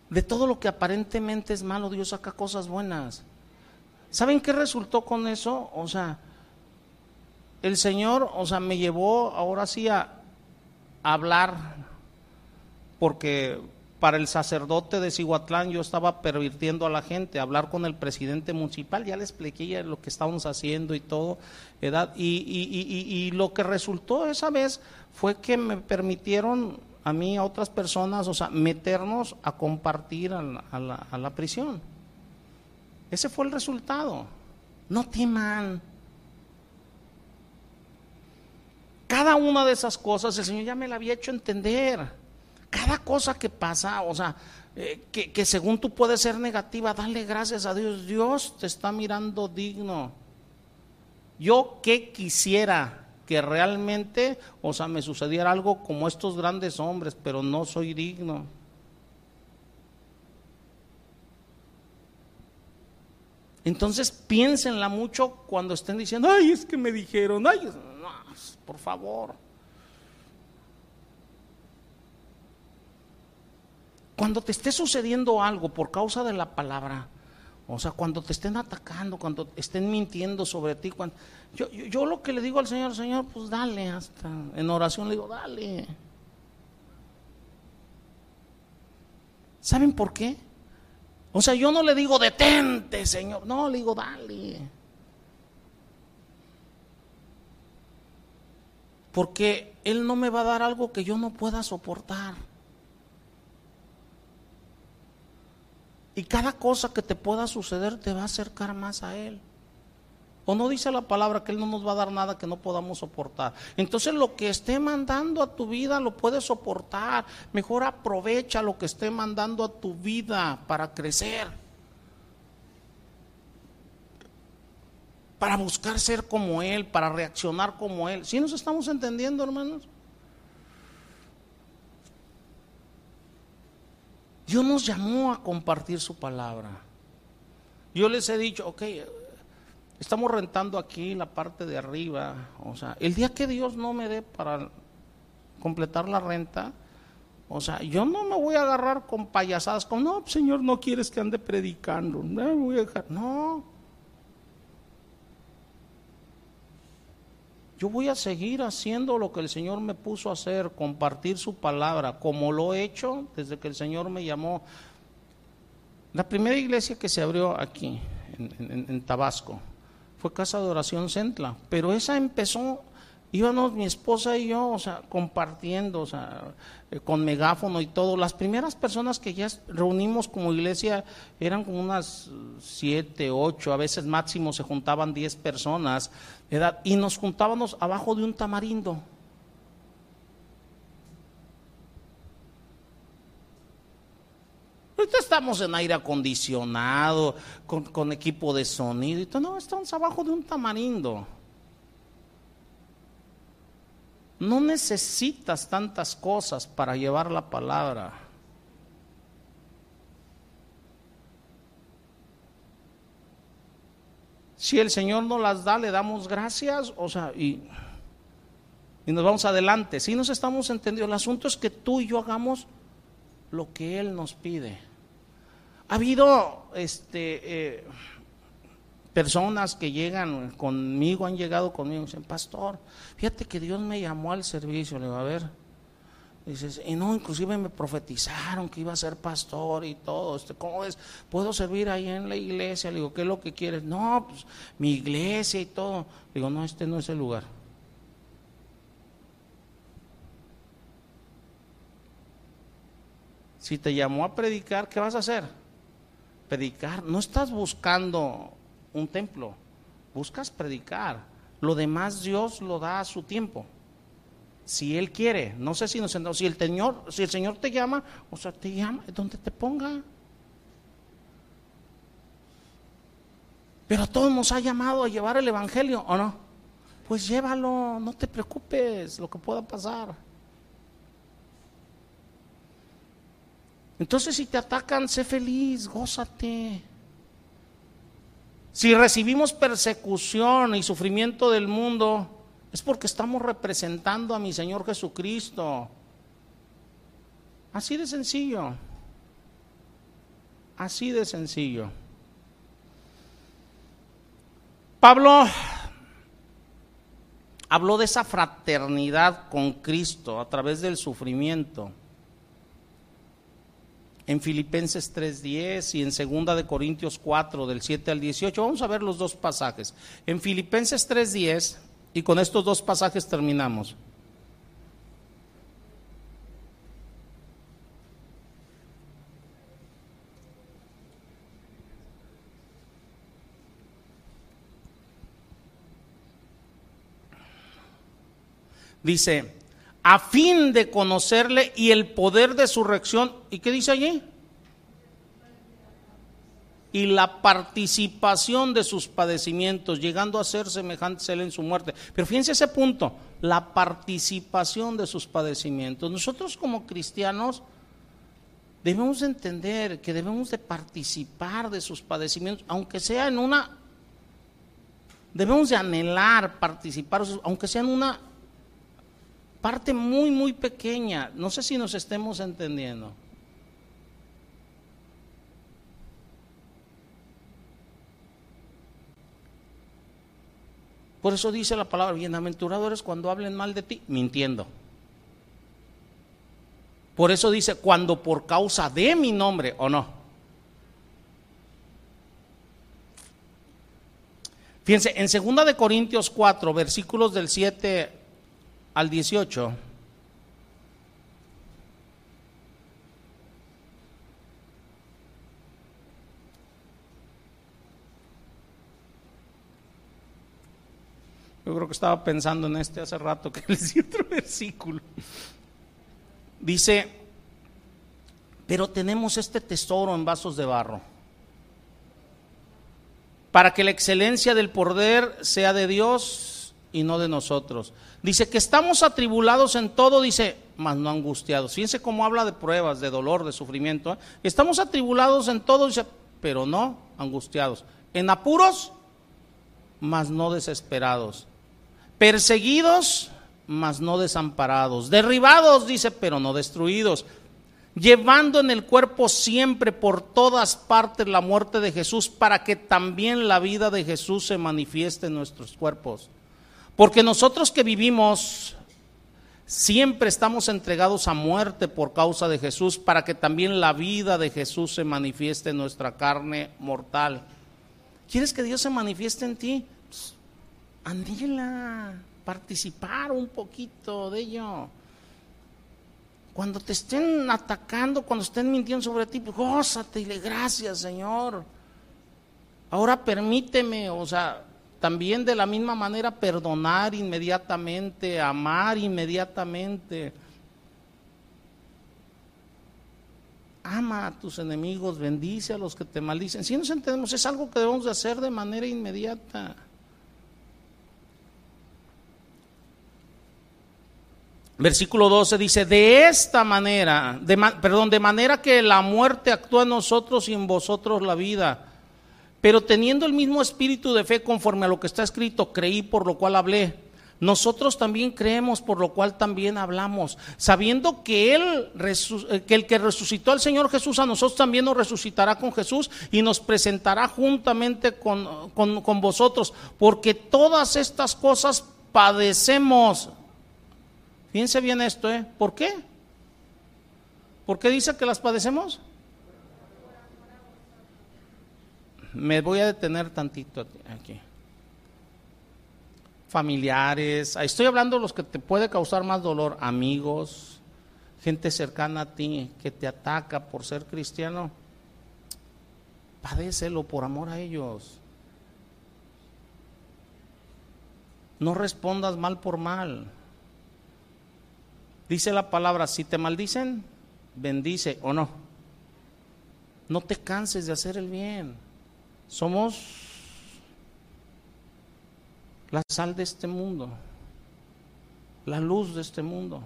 De todo lo que aparentemente es malo, Dios saca cosas buenas. ¿Saben qué resultó con eso? O sea, el Señor, o sea, me llevó ahora sí a hablar, porque para el sacerdote de Cihuatlán yo estaba pervirtiendo a la gente, hablar con el presidente municipal, ya le expliqué lo que estábamos haciendo y todo, ¿verdad? Y, lo que resultó esa vez fue que me permitieron a mí, a otras personas, o sea, meternos a compartir a la, a la prisión. Ese fue el resultado. No teman. Cada una de esas cosas el Señor ya me la había hecho entender cada cosa que pasa, o sea, eh, que, según tú puedes ser negativa, dale gracias a Dios. Dios te está mirando digno. Yo que quisiera que realmente, o sea, me sucediera algo como estos grandes hombres, pero no soy digno. Entonces piénsenla mucho cuando estén diciendo, ay, es que me dijeron, ay, no, por favor. Cuando te esté sucediendo algo por causa de la palabra, o sea, cuando te estén atacando, cuando estén mintiendo sobre ti, yo, lo que le digo al Señor, Señor, pues dale, hasta en oración le digo, dale. ¿Saben por qué? O sea, yo no le digo detente, Señor. No, le digo dale. Porque Él no me va a dar algo que yo no pueda soportar. Y cada cosa que te pueda suceder te va a acercar más a Él. O no dice la palabra que Él no nos va a dar nada que no podamos soportar. Entonces lo que esté mandando a tu vida lo puedes soportar. Mejor aprovecha lo que esté mandando a tu vida para crecer. Para buscar ser como Él, para reaccionar como Él. ¿Sí nos estamos entendiendo, hermanos? Dios nos llamó a compartir su palabra. Yo les he dicho, ok, estamos rentando aquí la parte de arriba. O sea, el día que Dios no me dé para completar la renta, o sea, yo no me voy a agarrar con payasadas, como, no, Señor, no quieres que ande predicando. No, voy a dejar. no. Yo voy a seguir haciendo lo que el Señor me puso a hacer, compartir su palabra, como lo he hecho desde que el Señor me llamó. La primera iglesia que se abrió aquí, en, Tabasco, fue Casa de Oración Centla, pero esa empezó, íbamos mi esposa y yo, o sea, compartiendo, o sea, eh, con megáfono y todo. Las primeras personas que ya reunimos como iglesia eran como unas siete, ocho, a veces máximo se juntaban diez personas, y nos juntábamos abajo de un tamarindo. Ahorita estamos en aire acondicionado, con, equipo de sonido y todo. No, estamos abajo de un tamarindo. No necesitas tantas cosas para llevar la palabra. Si el Señor nos las da, le damos gracias, o sea, y, y nos vamos adelante. Si nos estamos entendiendo, el asunto es que tú y yo hagamos lo que Él nos pide. Ha habido este, eh, personas que llegan conmigo, han llegado conmigo y dicen, pastor, fíjate que Dios me llamó al servicio. Le digo, a ver, Dices, y no, inclusive me profetizaron que iba a ser pastor y todo. Este, ¿Cómo es? ¿Puedo servir ahí en la iglesia? Le digo, ¿qué es lo que quieres? No, pues mi iglesia y todo. Le digo, no, este no es el lugar. Si te llamó a predicar, ¿qué vas a hacer? Predicar. No estás buscando un templo, buscas predicar. Lo demás Dios lo da a su tiempo si Él quiere. No sé si nos si el Señor, si el Señor te llama, o sea, te llama donde te ponga. Pero todos nos ha llamado a llevar el Evangelio, ¿o no? Pues llévalo, no te preocupes lo que pueda pasar. Entonces si te atacan, sé feliz, gózate. Si recibimos persecución y sufrimiento del mundo, es porque estamos representando a mi Señor Jesucristo. Así de sencillo. Así de sencillo. Pablo habló de esa fraternidad con Cristo a través del sufrimiento. En Filipenses 3:10 y en Segunda de Corintios 4 del 7 al 18. Vamos a ver los dos pasajes. En Filipenses 3:10 y con estos dos pasajes terminamos. Dice, a fin de conocerle y el poder de su reacción. ¿Y qué dice allí? Y la participación de sus padecimientos, llegando a ser semejantes a él en su muerte. Pero fíjense ese punto, la participación de sus padecimientos. Nosotros como cristianos debemos entender que debemos de participar de sus padecimientos, aunque sea en una, debemos de anhelar participar, aunque sea en una parte muy, muy pequeña. No sé si nos estemos entendiendo. Por eso dice la palabra, bienaventurado eres cuando hablen mal de ti, mintiendo. Por eso dice, cuando por causa de mi nombre, ¿o no? Fíjense, en 2 de Corintios 4, versículos del 7 al 18. Yo creo que estaba pensando en este hace rato que (laughs) les di otro versículo. Dice, pero tenemos este tesoro en vasos de barro, para que la excelencia del poder sea de Dios y no de nosotros. Dice que estamos atribulados en todo, dice, mas no angustiados. Fíjense cómo habla de pruebas, de dolor, de sufrimiento. ¿eh? Estamos atribulados en todo, dice, pero no angustiados. En apuros, mas no desesperados perseguidos, mas no desamparados, derribados, dice, pero no destruidos, llevando en el cuerpo siempre por todas partes la muerte de Jesús, para que también la vida de Jesús se manifieste en nuestros cuerpos. Porque nosotros que vivimos siempre estamos entregados a muerte por causa de Jesús, para que también la vida de Jesús se manifieste en nuestra carne mortal. ¿Quieres que Dios se manifieste en ti? Andila, participar un poquito de ello. Cuando te estén atacando, cuando estén mintiendo sobre ti, pues gózate y le gracias, Señor. Ahora permíteme, o sea, también de la misma manera perdonar inmediatamente, amar inmediatamente. Ama a tus enemigos, bendice a los que te maldicen. Si nos entendemos, es algo que debemos de hacer de manera inmediata. Versículo 12 dice, de esta manera, de, perdón, de manera que la muerte actúa en nosotros y en vosotros la vida. Pero teniendo el mismo espíritu de fe conforme a lo que está escrito, creí por lo cual hablé. Nosotros también creemos por lo cual también hablamos, sabiendo que, él, eh, que el que resucitó al Señor Jesús a nosotros también nos resucitará con Jesús y nos presentará juntamente con, con vosotros, porque todas estas cosas padecemos Fíjense bien esto, ¿eh? ¿Por qué? ¿Por qué dice que las padecemos? Me voy a detener tantito aquí. Familiares, estoy hablando de los que te puede causar más dolor, amigos, gente cercana a ti que te ataca por ser cristiano. Padécelo por amor a ellos. No respondas mal por mal. Dice la palabra, si te maldicen, bendice o no. No te canses de hacer el bien. Somos la sal de este mundo, la luz de este mundo.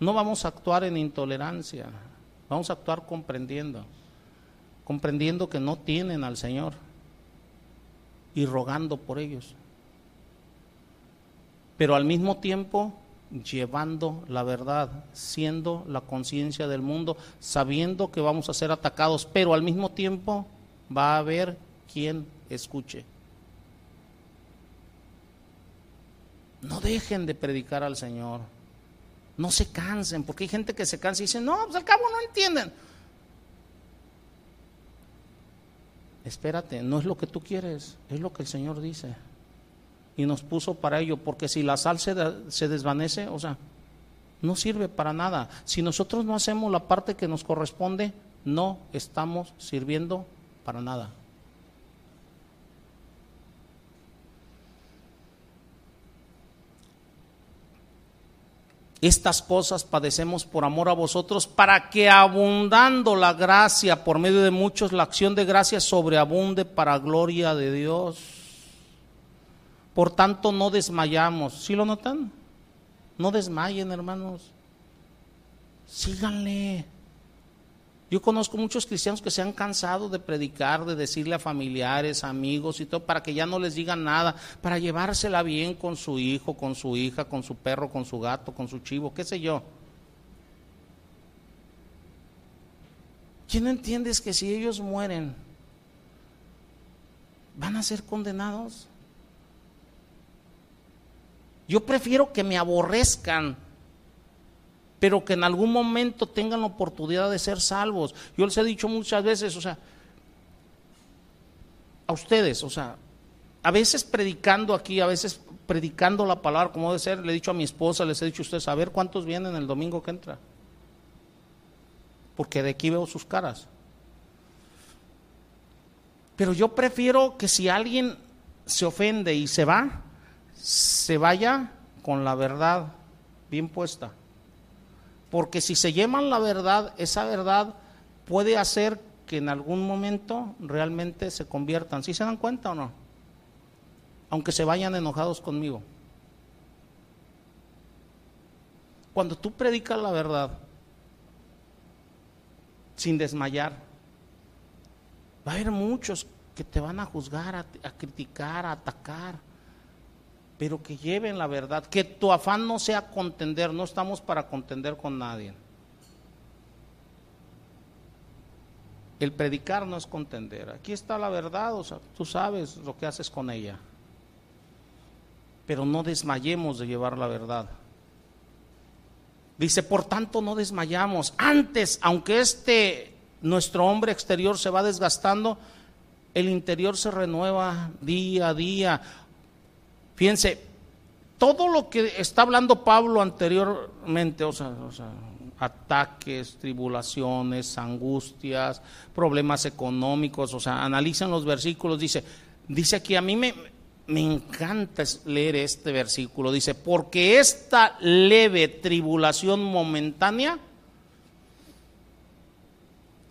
No vamos a actuar en intolerancia, vamos a actuar comprendiendo, comprendiendo que no tienen al Señor y rogando por ellos pero al mismo tiempo llevando la verdad, siendo la conciencia del mundo, sabiendo que vamos a ser atacados, pero al mismo tiempo va a haber quien escuche. No dejen de predicar al Señor. No se cansen, porque hay gente que se cansa y dice, no, pues al cabo no entienden. Espérate, no es lo que tú quieres, es lo que el Señor dice y nos puso para ello, porque si la sal se, se desvanece, o sea, no sirve para nada. Si nosotros no hacemos la parte que nos corresponde, no estamos sirviendo para nada. Estas cosas padecemos por amor a vosotros, para que abundando la gracia por medio de muchos, la acción de gracia sobreabunde para gloria de Dios. Por tanto, no desmayamos. ¿Sí lo notan? No desmayen, hermanos. Síganle. Yo conozco muchos cristianos que se han cansado de predicar, de decirle a familiares, amigos y todo, para que ya no les digan nada, para llevársela bien con su hijo, con su hija, con su perro, con su gato, con su chivo, qué sé yo. ¿Quién entiende es que si ellos mueren, van a ser condenados? Yo prefiero que me aborrezcan pero que en algún momento tengan la oportunidad de ser salvos. Yo les he dicho muchas veces, o sea, a ustedes, o sea, a veces predicando aquí, a veces predicando la palabra como debe ser, le he dicho a mi esposa, les he dicho a ustedes, a ver cuántos vienen el domingo que entra. Porque de aquí veo sus caras. Pero yo prefiero que si alguien se ofende y se va, se vaya con la verdad bien puesta. Porque si se llevan la verdad, esa verdad puede hacer que en algún momento realmente se conviertan. ¿Sí se dan cuenta o no? Aunque se vayan enojados conmigo. Cuando tú predicas la verdad, sin desmayar, va a haber muchos que te van a juzgar, a, a criticar, a atacar pero que lleven la verdad, que tu afán no sea contender, no estamos para contender con nadie. El predicar no es contender, aquí está la verdad, o sea, tú sabes lo que haces con ella, pero no desmayemos de llevar la verdad. Dice, por tanto no desmayamos. Antes, aunque este nuestro hombre exterior se va desgastando, el interior se renueva día a día. Fíjense, todo lo que está hablando Pablo anteriormente, o sea, ataques, tribulaciones, angustias, problemas económicos, o sea, analizan los versículos, dice, dice aquí, a mí me, me encanta leer este versículo, dice, porque esta leve tribulación momentánea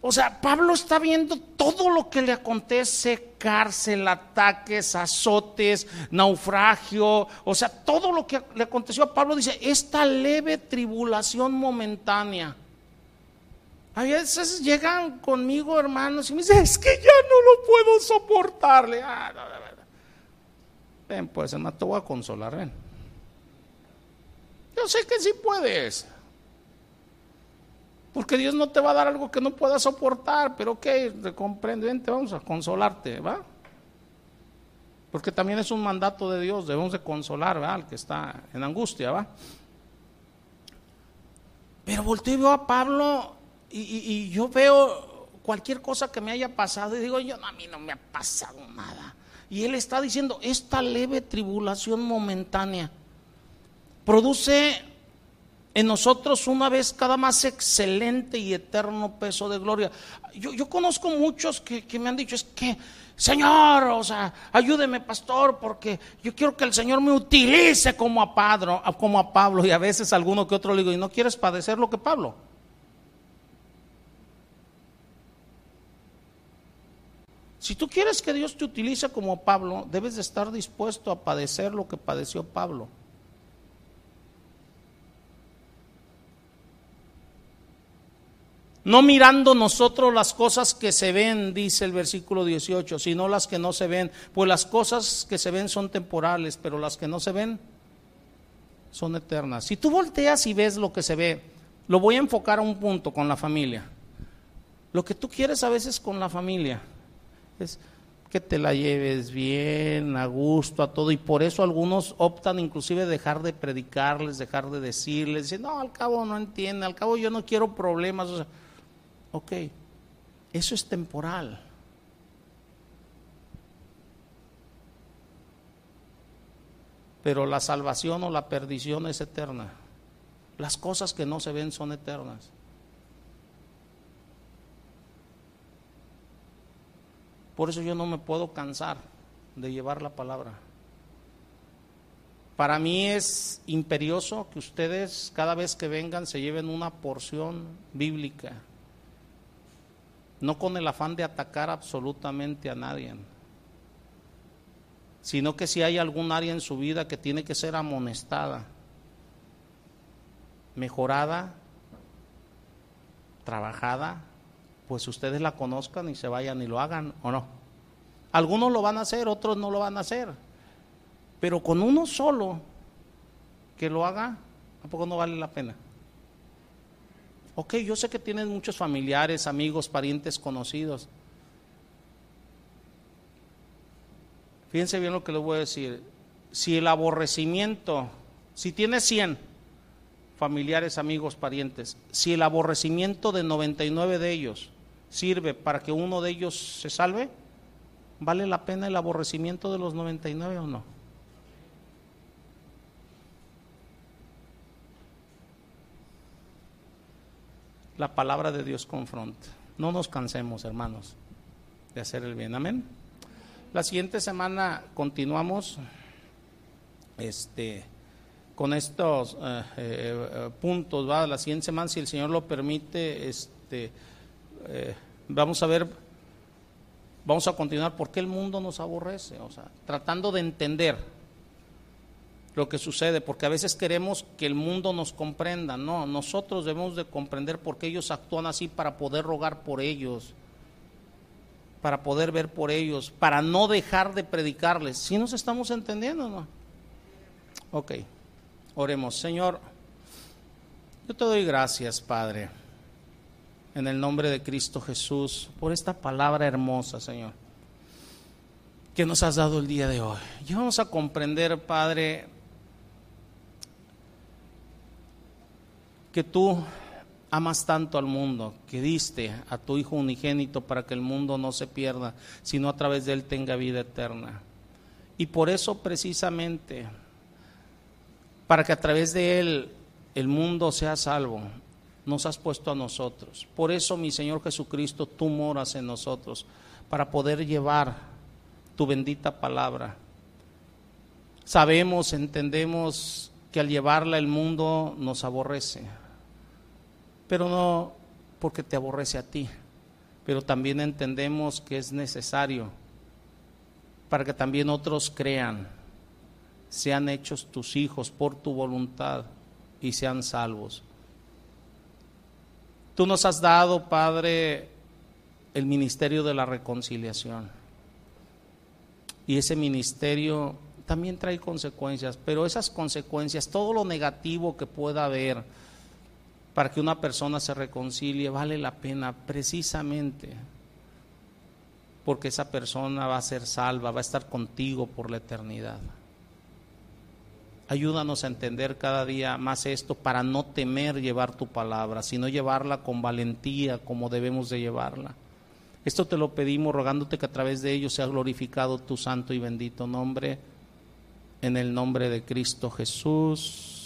o sea, Pablo está viendo todo lo que le acontece, cárcel, ataques, azotes, naufragio, o sea, todo lo que le aconteció a Pablo dice, esta leve tribulación momentánea. A veces llegan conmigo hermanos y me dicen, es que ya no lo puedo soportarle. Ah, ven, pues hermano, te voy a consolar, ven. Yo sé que sí puedes. Porque Dios no te va a dar algo que no puedas soportar, pero ok, te comprendo, te vamos a consolarte, ¿va? Porque también es un mandato de Dios, debemos de consolar al que está en angustia, ¿va? Pero volteo y veo a Pablo y, yo veo cualquier cosa que me haya pasado y digo, yo a mí no me ha pasado nada. Y él está diciendo, esta leve tribulación momentánea produce en nosotros una vez cada más excelente y eterno peso de gloria. Yo, conozco muchos que, me han dicho, es que, Señor, o sea, ayúdeme, pastor, porque yo quiero que el Señor me utilice como a, como a Pablo. Y a veces alguno que otro le digo, ¿y no quieres padecer lo que Pablo? Si tú quieres que Dios te utilice como Pablo, debes de estar dispuesto a padecer lo que padeció Pablo. No mirando nosotros las cosas que se ven, dice el versículo 18, sino las que no se ven. Pues las cosas que se ven son temporales, pero las que no se ven son eternas. Si tú volteas y ves lo que se ve, lo voy a enfocar a un punto con la familia. Lo que tú quieres a veces con la familia es que te la lleves bien, a gusto, a todo. Y por eso algunos optan inclusive dejar de predicarles, dejar de decirles, dicen, no, al cabo no entiende, al cabo yo no quiero problemas. O sea, Ok, eso es temporal. Pero la salvación o la perdición es eterna. Las cosas que no se ven son eternas. Por eso yo no me puedo cansar de llevar la palabra. Para mí es imperioso que ustedes cada vez que vengan se lleven una porción bíblica no con el afán de atacar absolutamente a nadie, sino que si hay algún área en su vida que tiene que ser amonestada, mejorada, trabajada, pues ustedes la conozcan y se vayan y lo hagan o no. Algunos lo van a hacer, otros no lo van a hacer, pero con uno solo que lo haga, ¿a poco no vale la pena? Ok, yo sé que tienes muchos familiares, amigos, parientes, conocidos. Fíjense bien lo que les voy a decir. Si el aborrecimiento, si tienes 100, familiares, amigos, parientes, si el aborrecimiento de 99 de ellos sirve para que uno de ellos se salve, ¿vale la pena el aborrecimiento de los 99 o no? La palabra de Dios confronta. No nos cansemos, hermanos, de hacer el bien. Amén. La siguiente semana continuamos este, con estos eh, eh, puntos. ¿va? La siguiente semana, si el Señor lo permite, este, eh, vamos a ver, vamos a continuar por qué el mundo nos aborrece, o sea, tratando de entender lo que sucede, porque a veces queremos que el mundo nos comprenda, no, nosotros debemos de comprender por qué ellos actúan así para poder rogar por ellos, para poder ver por ellos, para no dejar de predicarles. ¿Sí nos estamos entendiendo no? Ok, oremos. Señor, yo te doy gracias, Padre, en el nombre de Cristo Jesús, por esta palabra hermosa, Señor, que nos has dado el día de hoy. Y vamos a comprender, Padre, que tú amas tanto al mundo, que diste a tu Hijo unigénito para que el mundo no se pierda, sino a través de Él tenga vida eterna. Y por eso precisamente, para que a través de Él el mundo sea salvo, nos has puesto a nosotros. Por eso, mi Señor Jesucristo, tú moras en nosotros, para poder llevar tu bendita palabra. Sabemos, entendemos que al llevarla el mundo nos aborrece, pero no porque te aborrece a ti, pero también entendemos que es necesario para que también otros crean, sean hechos tus hijos por tu voluntad y sean salvos. Tú nos has dado, Padre, el ministerio de la reconciliación. Y ese ministerio también trae consecuencias, pero esas consecuencias, todo lo negativo que pueda haber, para que una persona se reconcilie vale la pena precisamente porque esa persona va a ser salva, va a estar contigo por la eternidad. Ayúdanos a entender cada día más esto para no temer llevar tu palabra, sino llevarla con valentía como debemos de llevarla. Esto te lo pedimos rogándote que a través de ello sea glorificado tu santo y bendito nombre, en el nombre de Cristo Jesús.